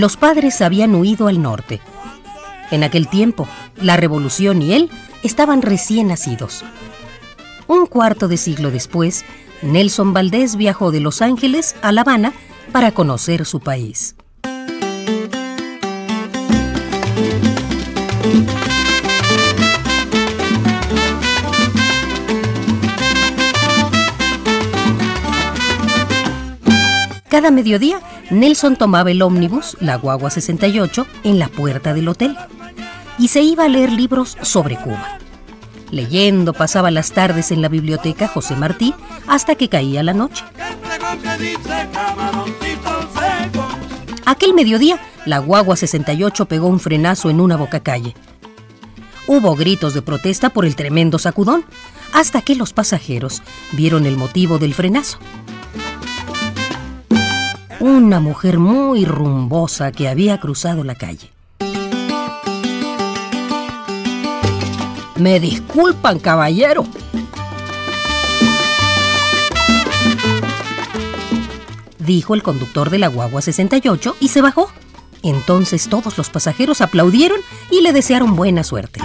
Los padres habían huido al norte. En aquel tiempo, la revolución y él estaban recién nacidos. Un cuarto de siglo después, Nelson Valdés viajó de Los Ángeles a La Habana para conocer su país. Cada mediodía, Nelson tomaba el ómnibus, la guagua 68, en la puerta del hotel y se iba a leer libros sobre Cuba. Leyendo pasaba las tardes en la biblioteca José Martí hasta que caía la noche. Aquel mediodía, la guagua 68 pegó un frenazo en una bocacalle. Hubo gritos de protesta por el tremendo sacudón, hasta que los pasajeros vieron el motivo del frenazo. Una mujer muy rumbosa que había cruzado la calle. Me disculpan, caballero. Dijo el conductor de la guagua 68 y se bajó. Entonces todos los pasajeros aplaudieron y le desearon buena suerte.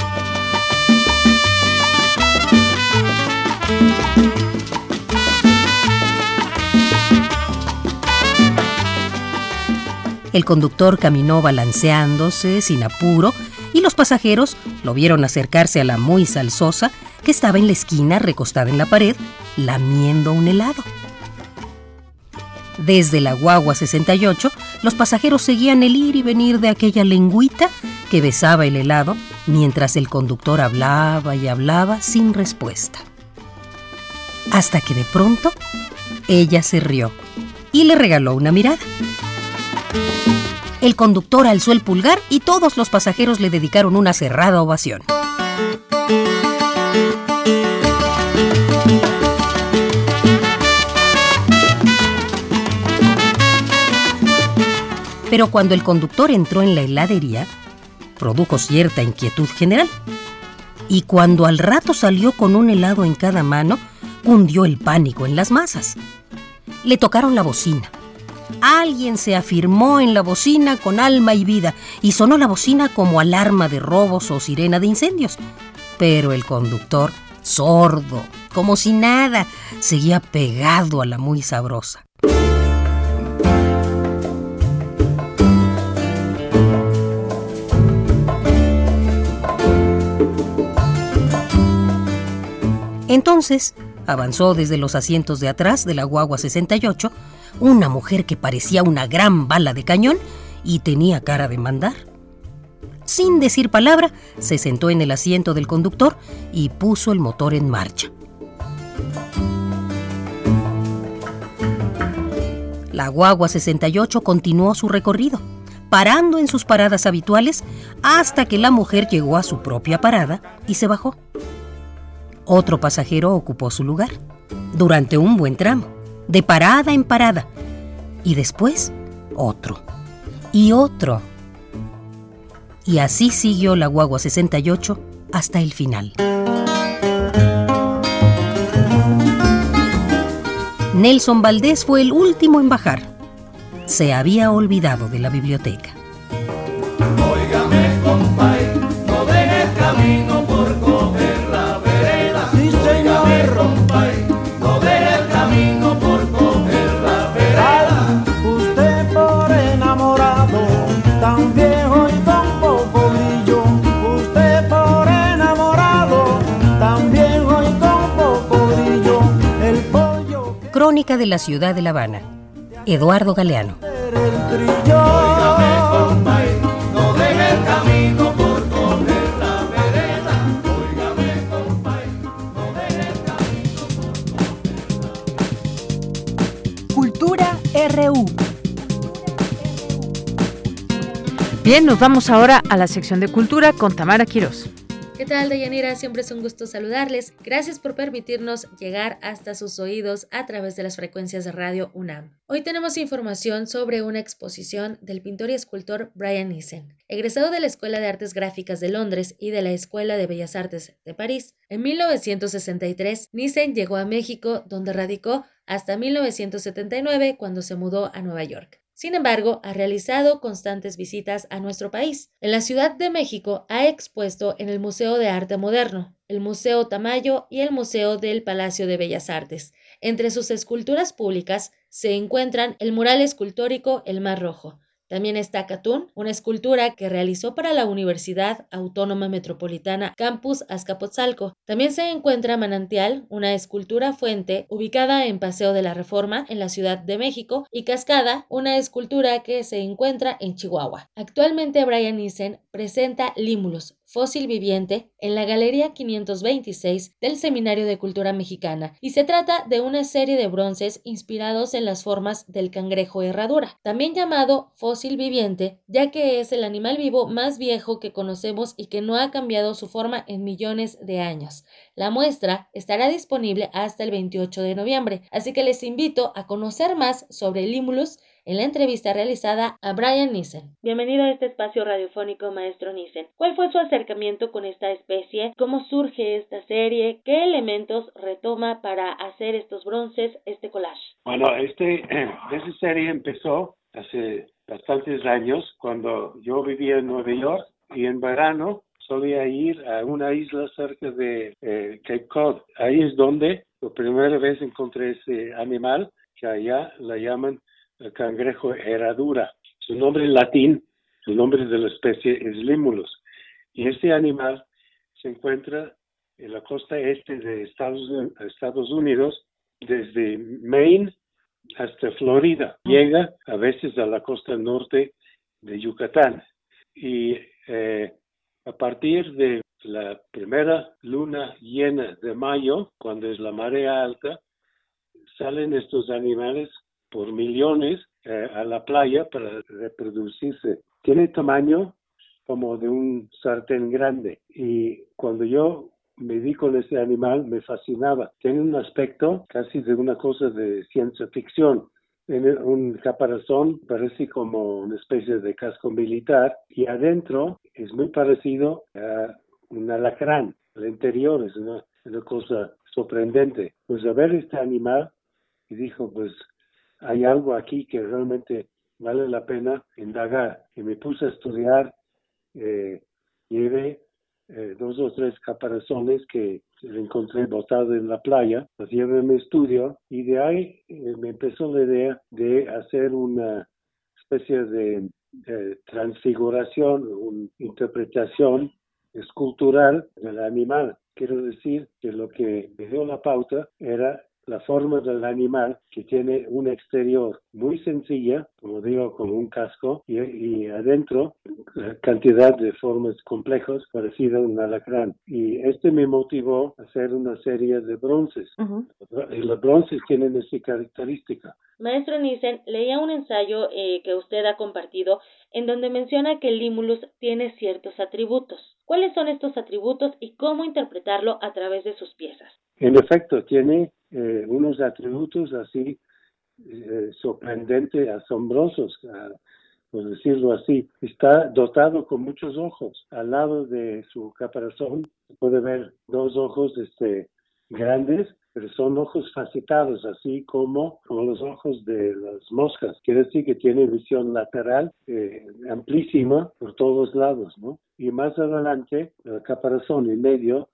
El conductor caminó balanceándose sin apuro y los pasajeros lo vieron acercarse a la muy salsosa que estaba en la esquina recostada en la pared, lamiendo un helado. Desde la guagua 68, los pasajeros seguían el ir y venir de aquella lengüita que besaba el helado mientras el conductor hablaba y hablaba sin respuesta. Hasta que de pronto ella se rió y le regaló una mirada. El conductor alzó el pulgar y todos los pasajeros le dedicaron una cerrada ovación. Pero cuando el conductor entró en la heladería, produjo cierta inquietud general. Y cuando al rato salió con un helado en cada mano, hundió el pánico en las masas. Le tocaron la bocina Alguien se afirmó en la bocina con alma y vida y sonó la bocina como alarma de robos o sirena de incendios. Pero el conductor, sordo, como si nada, seguía pegado a la muy sabrosa. Entonces, avanzó desde los asientos de atrás de la guagua 68 una mujer que parecía una gran bala de cañón y tenía cara de mandar. Sin decir palabra, se sentó en el asiento del conductor y puso el motor en marcha. La guagua 68 continuó su recorrido, parando en sus paradas habituales hasta que la mujer llegó a su propia parada y se bajó. Otro pasajero ocupó su lugar durante un buen tramo de parada en parada. Y después otro. Y otro. Y así siguió la guagua 68 hasta el final. Nelson Valdés fue el último en bajar. Se había olvidado de la biblioteca. De la ciudad de La Habana. Eduardo Galeano. Cultura RU. Bien, nos vamos ahora a la sección de cultura con Tamara Quiroz. ¿Qué tal, Deyanira? Siempre es un gusto saludarles. Gracias por permitirnos llegar hasta sus oídos a través de las frecuencias de Radio UNAM. Hoy tenemos información sobre una exposición del pintor y escultor Brian Nissen. Egresado de la Escuela de Artes Gráficas de Londres y de la Escuela de Bellas Artes de París, en 1963 Nissen llegó a México, donde radicó hasta 1979 cuando se mudó a Nueva York. Sin embargo, ha realizado constantes visitas a nuestro país. En la Ciudad de México ha expuesto en el Museo de Arte Moderno, el Museo Tamayo y el Museo del Palacio de Bellas Artes. Entre sus esculturas públicas se encuentran el mural escultórico El Mar Rojo, También está Catún, una escultura que realizó para la Universidad Autónoma Metropolitana Campus Azcapotzalco. También se encuentra Manantial, una escultura fuente ubicada en Paseo de la Reforma en la Ciudad de México, y Cascada, una escultura que se encuentra en Chihuahua. Actualmente Brian Nissen presenta Límulos, fósil viviente en la Galería 526 del Seminario de Cultura Mexicana y se trata de una serie de bronces inspirados en las formas del cangrejo herradura, también llamado fósil viviente, ya que es el animal vivo más viejo que conocemos y que no ha cambiado su forma en millones de años. La muestra estará disponible hasta el 28 de noviembre, así que les invito a conocer más sobre Limulus en la entrevista realizada a Brian Nissen. Bienvenido a este espacio radiofónico, maestro Nissen. ¿Cuál fue su acercamiento con esta especie? ¿Cómo surge esta serie? ¿Qué elementos retoma para hacer estos bronces, este collage? Bueno, este, esta serie empezó hace bastantes años cuando yo vivía en Nueva York y en verano solía ir a una isla cerca de eh, Cape Cod. Ahí es donde por primera vez encontré ese animal que allá la llaman el cangrejo herradura. Su nombre en latín, el nombre de la especie es Limulus. Y este animal se encuentra en la costa este de Estados, Unidos, desde Maine hasta Florida. Llega a veces a la costa norte de Yucatán. Y eh, a partir de la primera luna llena de mayo, cuando es la marea alta, salen estos animales por millones eh, a la playa para reproducirse. Tiene tamaño como de un sartén grande y cuando yo me di con ese animal me fascinaba. Tiene un aspecto casi de una cosa de ciencia ficción. Tiene un caparazón, parece como una especie de casco militar y adentro es muy parecido a un alacrán. El interior es una, una cosa sorprendente. Pues a ver este animal y dijo, pues hay algo aquí que realmente vale la pena indagar. Y me puse a estudiar, eh, llevé eh, dos o tres caparazones que encontré botados en la playa, los llevé a mi estudio y de ahí eh, me empezó la idea de hacer una especie de, de transfiguración, una interpretación escultural del animal. Quiero decir que lo que me dio la pauta era la forma del animal que tiene un exterior muy sencilla, como digo, como un casco, y, adentro cantidad de formas complejas parecidas a un alacrán. Y este me motivó a hacer una serie de bronces. Y los bronces tienen esa característica. Maestro Nissen, leía un ensayo eh, que usted ha compartido en donde menciona que el límulus tiene ciertos atributos. ¿Cuáles son estos atributos y cómo interpretarlo a través de sus piezas? En efecto, tiene eh, unos atributos así eh, sorprendentes, asombrosos, por decirlo así. Está dotado con muchos ojos. Al lado de su caparazón se puede ver dos ojos este, grandes, pero son ojos facetados, así como, como los ojos de las moscas. Quiere decir que tiene visión lateral eh, amplísima por todos lados, ¿no? Y más adelante, el caparazón en medio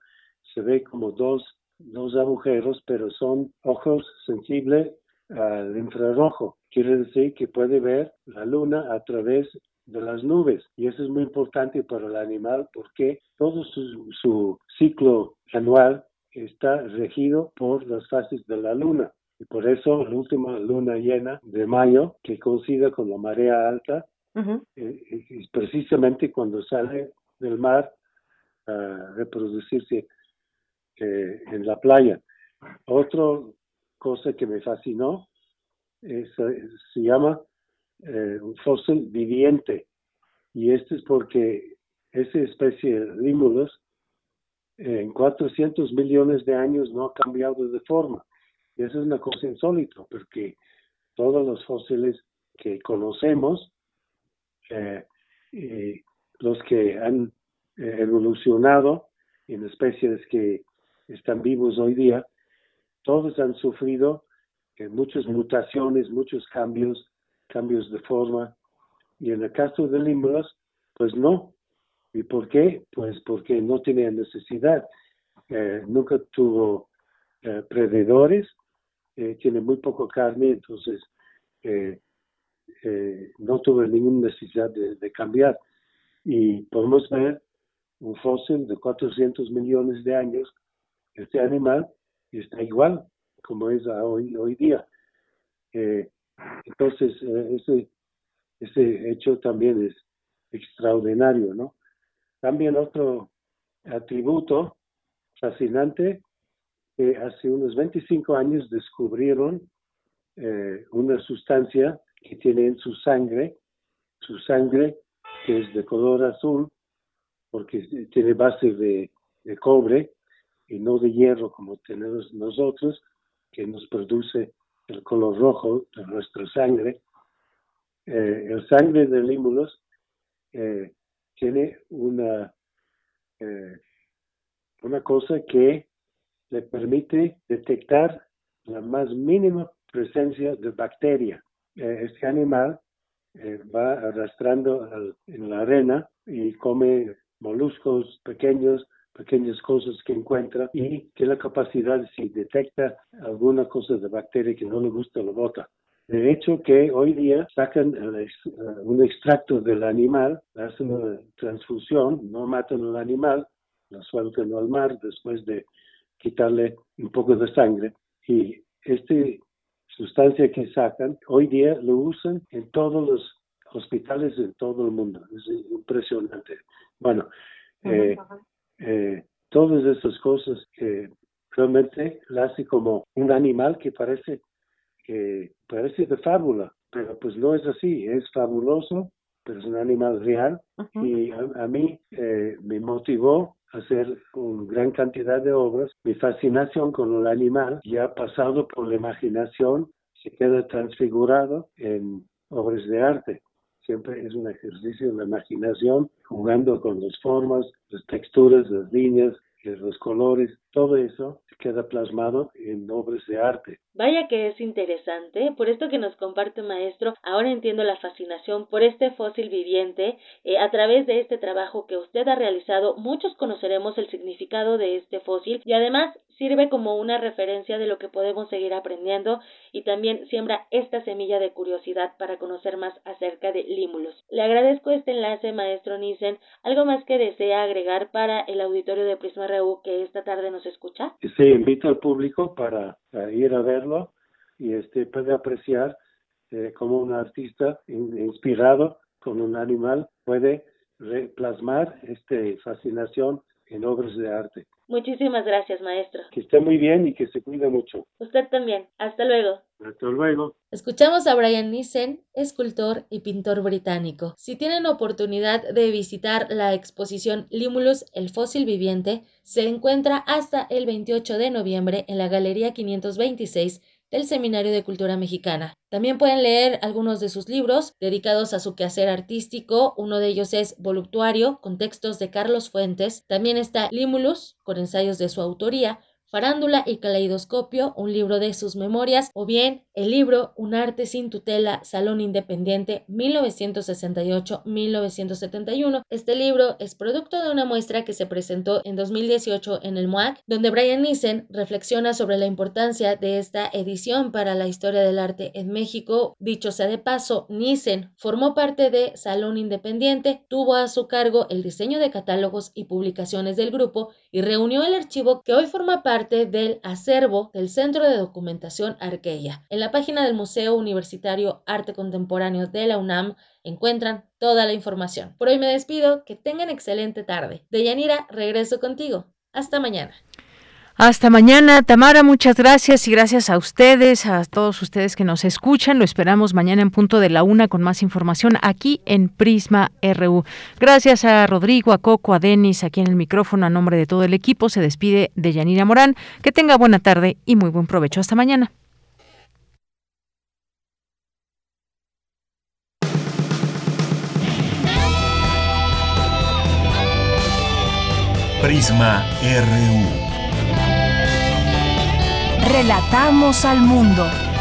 se ve como dos dos agujeros, pero son ojos sensibles al infrarrojo. Quiere decir que puede ver la luna a través de las nubes y eso es muy importante para el animal porque todo su, ciclo anual está regido por las fases de la luna. Y por eso la última luna llena de mayo, que coincide con la marea alta, eh, es precisamente cuando sale del mar a reproducirse eh, en la playa. Otra cosa que me fascinó es, eh, se llama eh, un fósil viviente. Y esto es porque esa especie de límulos en 400 millones de años no ha cambiado de forma. Y eso es una cosa insólita, porque todos los fósiles que conocemos, los que han evolucionado en especies que están vivos hoy día, todos han sufrido eh, muchas mutaciones, muchos cambios, cambios de forma. Y en el caso de Limbros, pues no. ¿Y por qué? Pues porque no tenía necesidad. Eh, nunca tuvo eh, predadores, tiene muy poco carne, entonces eh, no tuve ninguna necesidad de, cambiar. Y podemos ver un fósil de 400 millones de años, este animal está igual como es hoy, hoy día. Eh, entonces, eh, ese, ese hecho también es extraordinario, ¿no? También otro atributo fascinante, que hace unos 25 años descubrieron eh, una sustancia que tiene en su sangre, su sangre que es de color azul, porque tiene base de, cobre y no de hierro como tenemos nosotros, que nos produce el color rojo de nuestra sangre. Eh, el sangre de límulos eh, tiene una, eh, una cosa que le permite detectar la más mínima presencia de bacteria. este animal va arrastrando en la arena y come moluscos pequeños pequeñas cosas que encuentra y que la capacidad, si detecta alguna cosa de bacteria que no le gusta, lo bota. De hecho, que hoy día sacan un extracto del animal, hacen una transfusión, no matan al animal, lo sueltan al mar después de quitarle un poco de sangre. Y esta sustancia que sacan, hoy día lo usan en todos los hospitales de todo el mundo. Es impresionante. Bueno, eh, eh, todas esas cosas que realmente la hace como un animal que parece que parece de fábula, pero pues no es así, es fabuloso, pero es un animal real. Y a, mí eh, me motivó a hacer una gran cantidad de obras. Mi fascinación con el animal ya ha pasado por la imaginación, se queda transfigurado en obras de arte siempre es un ejercicio de la imaginación, jugando con las formas, las texturas, las líneas, los colores, todo eso queda plasmado en obras de arte. Vaya que es interesante, por esto que nos comparte maestro, ahora entiendo la fascinación por este fósil viviente. Eh, a través de este trabajo que usted ha realizado, muchos conoceremos el significado de este fósil y además sirve como una referencia de lo que podemos seguir aprendiendo y también siembra esta semilla de curiosidad para conocer más acerca de límulos. Le agradezco este enlace, maestro Nissen. ¿Algo más que desea agregar para el auditorio de Prisma RU que esta tarde nos escucha? Sí, invito al público para, ir a verlo y este puede apreciar eh, como un artista inspirado con un animal puede plasmar esta fascinación en obras de arte. Muchísimas gracias, maestro. Que esté muy bien y que se cuide mucho. Usted también. Hasta luego. Hasta luego. Escuchamos a Brian Nissen, escultor y pintor británico. Si tienen oportunidad de visitar la exposición Limulus, el fósil viviente, se encuentra hasta el 28 de noviembre en la Galería 526 del Seminario de Cultura Mexicana. También pueden leer algunos de sus libros dedicados a su quehacer artístico. Uno de ellos es Voluptuario, con textos de Carlos Fuentes. También está Limulus, con ensayos de su autoría. Farándula y Caleidoscopio, un libro de sus memorias, o bien el libro Un arte sin tutela, Salón Independiente 1968-1971. Este libro es producto de una muestra que se presentó en 2018 en el MOAC, donde Brian Nissen reflexiona sobre la importancia de esta edición para la historia del arte en México. Dicho sea de paso, Nissen formó parte de Salón Independiente, tuvo a su cargo el diseño de catálogos y publicaciones del grupo y reunió el archivo que hoy forma parte del acervo del Centro de Documentación Arqueya. En la página del Museo Universitario Arte Contemporáneo de la UNAM encuentran toda la información. Por hoy me despido, que tengan excelente tarde. Deyanira, regreso contigo. Hasta mañana. Hasta mañana, Tamara, muchas gracias y gracias a ustedes, a todos ustedes que nos escuchan. Lo esperamos mañana en punto de la una con más información aquí en Prisma RU. Gracias a Rodrigo, a Coco, a Denis, aquí en el micrófono, a nombre de todo el equipo. Se despide de Yanira Morán. Que tenga buena tarde y muy buen provecho. Hasta mañana. Prisma RU. Relatamos al mundo.